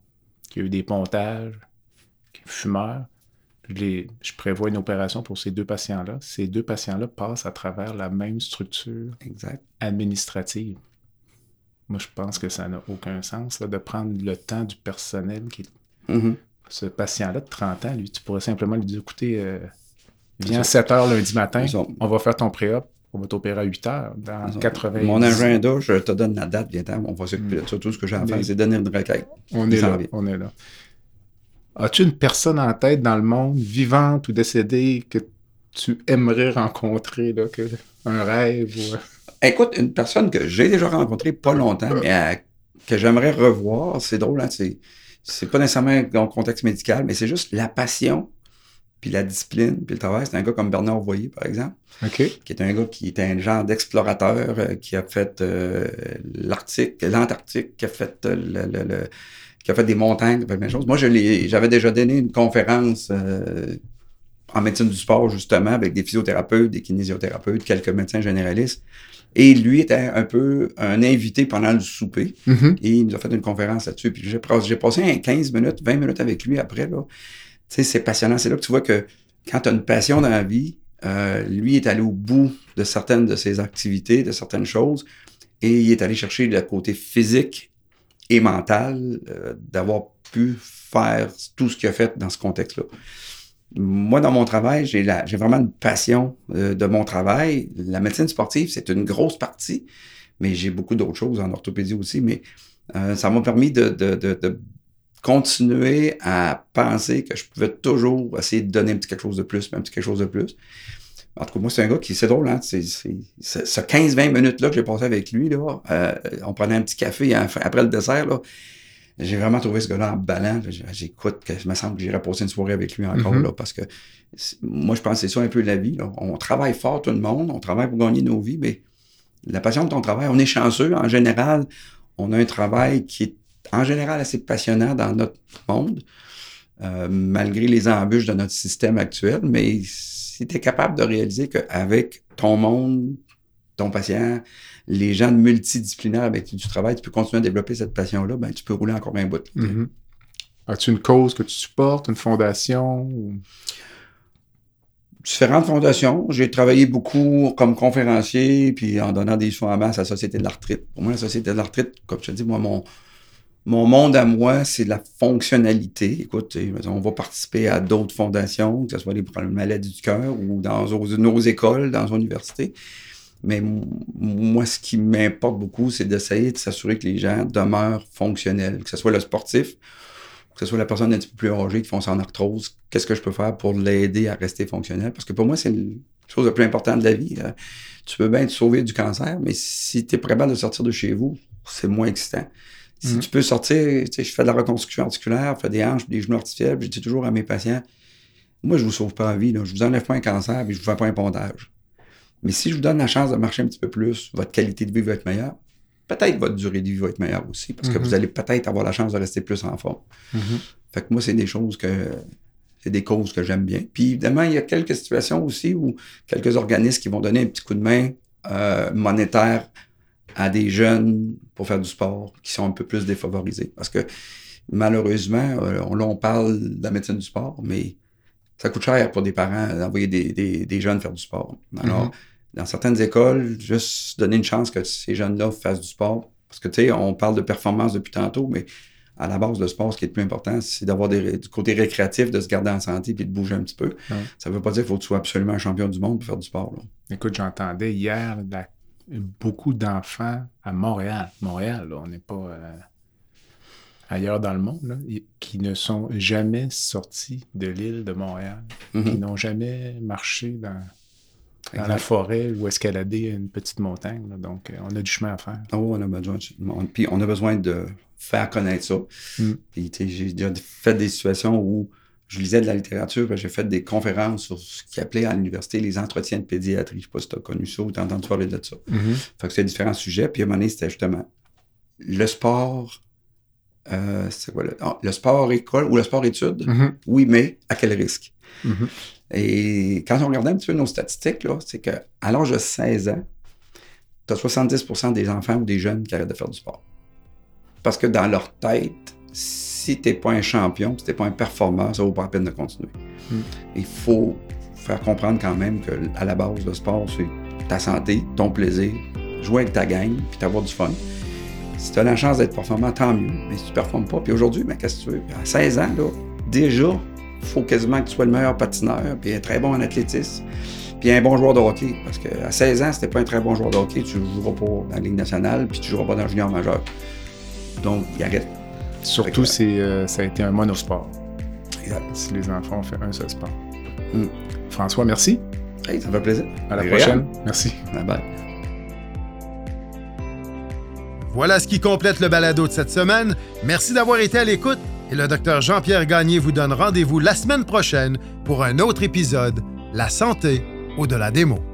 Speaker 2: qui a eu des pontages, qui est fumeur, je, je prévois une opération pour ces deux patients-là. Ces deux patients-là passent à travers la même structure administrative. Moi, je pense que ça n'a aucun sens de prendre le temps du personnel qui est
Speaker 3: Mm-hmm.
Speaker 2: ce patient-là de 30 ans, lui, tu pourrais simplement lui dire, écoutez, euh, viens à 7 heures lundi matin, on va faire ton pré-op, on va t'opérer à 8 heures dans 80
Speaker 3: Mon agenda, je te donne la date, viens on va s'occuper de. Tout ce que j'ai à faire, c'est donner une requête.
Speaker 2: On est là, on est là. As-tu une personne en tête dans le monde, vivante ou décédée, que tu aimerais rencontrer, là, que, un rêve ou...
Speaker 3: Écoute, une personne que j'ai déjà rencontrée pas longtemps, mais que j'aimerais revoir, c'est drôle, hein, c'est, c'est pas nécessairement dans le contexte médical, mais c'est juste la passion, puis la discipline, puis le travail. C'est un gars comme Bernard Voyer, par exemple,
Speaker 2: qui
Speaker 3: est un gars qui était un genre d'explorateur, euh, qui a fait euh, l'Arctique, l'Antarctique, qui a fait euh, le, qui a fait des montagnes, fait plein de choses. Moi, je j'avais déjà donné une conférence en médecine du sport, justement, avec des physiothérapeutes, des kinésithérapeutes, quelques médecins généralistes. Et lui était un peu un invité pendant le souper.
Speaker 2: Mm-hmm.
Speaker 3: Et il nous a fait une conférence là-dessus. Puis j'ai, passé 15 minutes, 20 minutes avec lui après. Tu sais, c'est passionnant. C'est là que tu vois que quand tu as une passion dans la vie, euh, lui est allé au bout de certaines de ses activités, de certaines choses. Et il est allé chercher le côté physique et mental euh, d'avoir pu faire tout ce qu'il a fait dans ce contexte-là moi, dans mon travail, j'ai vraiment une passion euh, de mon travail. La médecine sportive, c'est une grosse partie, mais j'ai beaucoup d'autres choses en orthopédie aussi. Mais euh, ça m'a permis de, de, de, continuer à penser que je pouvais toujours essayer de donner un petit quelque chose de plus, un petit quelque chose de plus. En tout cas, moi, c'est un gars qui, c'est drôle, hein, c'est, ce 15-20 minutes-là que j'ai passé avec lui, là, euh, on prenait un petit café après le dessert, là, j'ai vraiment trouvé ce gars-là emballant. J'écoute, que, il me semble que j'irai passer une soirée avec lui encore, mm-hmm. là, parce que moi, je pense que c'est ça un peu la vie. On travaille fort, tout le monde, on travaille pour gagner nos vies, mais la passion de ton travail, on est chanceux. En général, on a un travail qui est en général assez passionnant dans notre monde, euh, malgré les embûches de notre système actuel, mais si tu es capable de réaliser qu'avec ton monde, ton patient, les gens multidisciplinaires avec qui tu travailles, tu peux continuer à développer cette passion-là, ben, tu peux rouler encore un bout.
Speaker 2: Mm-hmm. As-tu une cause que tu supportes, une fondation?
Speaker 3: Différentes fondations. J'ai travaillé beaucoup comme conférencier, puis en donnant des soins à masse à la Société de l'arthrite. Pour moi, la Société de l'arthrite, comme je te dis, moi, mon, mon monde à moi, c'est la fonctionnalité. Écoute, on va participer à d'autres fondations, que ce soit les problèmes de maladie du cœur ou dans nos écoles, dans nos universités. Mais moi, ce qui m'importe beaucoup, c'est d'essayer de s'assurer que les gens demeurent fonctionnels, que ce soit le sportif, que ce soit la personne un petit peu plus âgée qui fonce en arthrose. Qu'est-ce que je peux faire pour l'aider à rester fonctionnel? Parce que pour moi, c'est une chose la plus importante de la vie. Euh, tu peux bien te sauver du cancer, mais si tu es capable de sortir de chez vous, c'est moins excitant. Si mm-hmm. tu peux sortir, tu sais, je fais de la reconstruction articulaire, je fais des hanches, des genoux artificiels, je dis toujours à mes patients, moi, je vous sauve pas la vie, là. je vous enlève pas un cancer, mais je vous fais pas un pondage. Mais si je vous donne la chance de marcher un petit peu plus, votre qualité de vie va être meilleure. Peut-être votre durée de vie va être meilleure aussi, parce que vous mhm. allez peut-être avoir la chance de rester plus en forme.
Speaker 2: Mhm.
Speaker 3: Fait que moi, c'est des choses que. C'est des causes que j'aime bien. Puis évidemment, il y a quelques situations aussi où quelques organismes qui vont donner un petit coup de main euh, monétaire à des jeunes pour faire du sport qui sont un peu plus défavorisés. Parce que malheureusement, euh, on, là, on parle de la médecine du sport, mais ça coûte cher pour des parents d'envoyer des, jeunes faire du sport. Alors, mhm dans certaines écoles, juste donner une chance que ces jeunes-là fassent du sport. Parce que, tu sais, on parle de performance depuis tantôt, mais à la base, le sport, ce qui est le plus important, c'est d'avoir du côté récréatif, de se garder en santé puis de bouger un petit peu. Ça ne veut pas dire qu'il faut que tu sois absolument un champion du monde pour faire du sport.
Speaker 2: Écoute, j'entendais hier beaucoup d'enfants à Montréal. Montréal, on n'est pas euh, ailleurs dans le monde, qui ne sont jamais sortis de l'île de Montréal,
Speaker 3: mm-hmm.
Speaker 2: qui n'ont jamais marché dans dans la forêt ou escalader une petite montagne. Donc, euh, on a du chemin à faire.
Speaker 3: Oh, on a besoin de, puis on a besoin de faire connaître ça.
Speaker 2: Mm.
Speaker 3: j'ai déjà fait des situations où je lisais de la littérature, j'ai fait des conférences sur ce qui appelait à l'université les entretiens de pédiatrie. Je sais pas si tu as connu ça ou tu as entendu parler de ça.
Speaker 2: Mm-hmm.
Speaker 3: Fait que c'est différents sujets. Puis à un moment donné, c'était justement le sport. Euh, c'est quoi le, ah, le sport école ou le sport études?
Speaker 2: Mm-hmm.
Speaker 3: Oui, mais à quel risque?
Speaker 2: Mm-hmm.
Speaker 3: Et quand on regardait un petit peu nos statistiques, c'est qu'à l'âge de 16 ans, tu as 70% des enfants ou des jeunes qui arrêtent de faire du sport. Parce que dans leur tête, si tu n'es pas un champion, si tu n'es pas un performeur, ça vaut pas la peine de continuer.
Speaker 2: Hmm.
Speaker 3: Il faut faire comprendre quand même qu'à la base, le sport, c'est ta santé, ton plaisir, jouer avec ta gang, puis avoir du fun. Si tu as la chance d'être performant, tant mieux. Mais si tu ne performes pas, puis aujourd'hui, ben, qu'est-ce que tu veux? À 16 ans, là, déjà, faut quasiment que tu sois le meilleur patineur, puis un très bon en athlétisme, puis un bon joueur de hockey. Parce qu'à 16 ans, si t'es pas un très bon joueur de hockey, tu ne joueras pas dans la Ligue nationale, puis tu ne joueras pas dans le junior majeur. Donc, il arrête.
Speaker 2: Surtout, c'est, euh, ça a été un monosport.
Speaker 3: Exact.
Speaker 2: Si les enfants ont fait un seul sport.
Speaker 3: Mm.
Speaker 2: François, merci.
Speaker 3: Hey, ça me fait plaisir.
Speaker 2: À la prochaine. Merci.
Speaker 3: Bye bye.
Speaker 1: Voilà ce qui complète le balado de cette semaine. Merci d'avoir été à l'écoute et le docteur Jean-Pierre Gagné vous donne rendez-vous la semaine prochaine pour un autre épisode La santé au-delà des mots.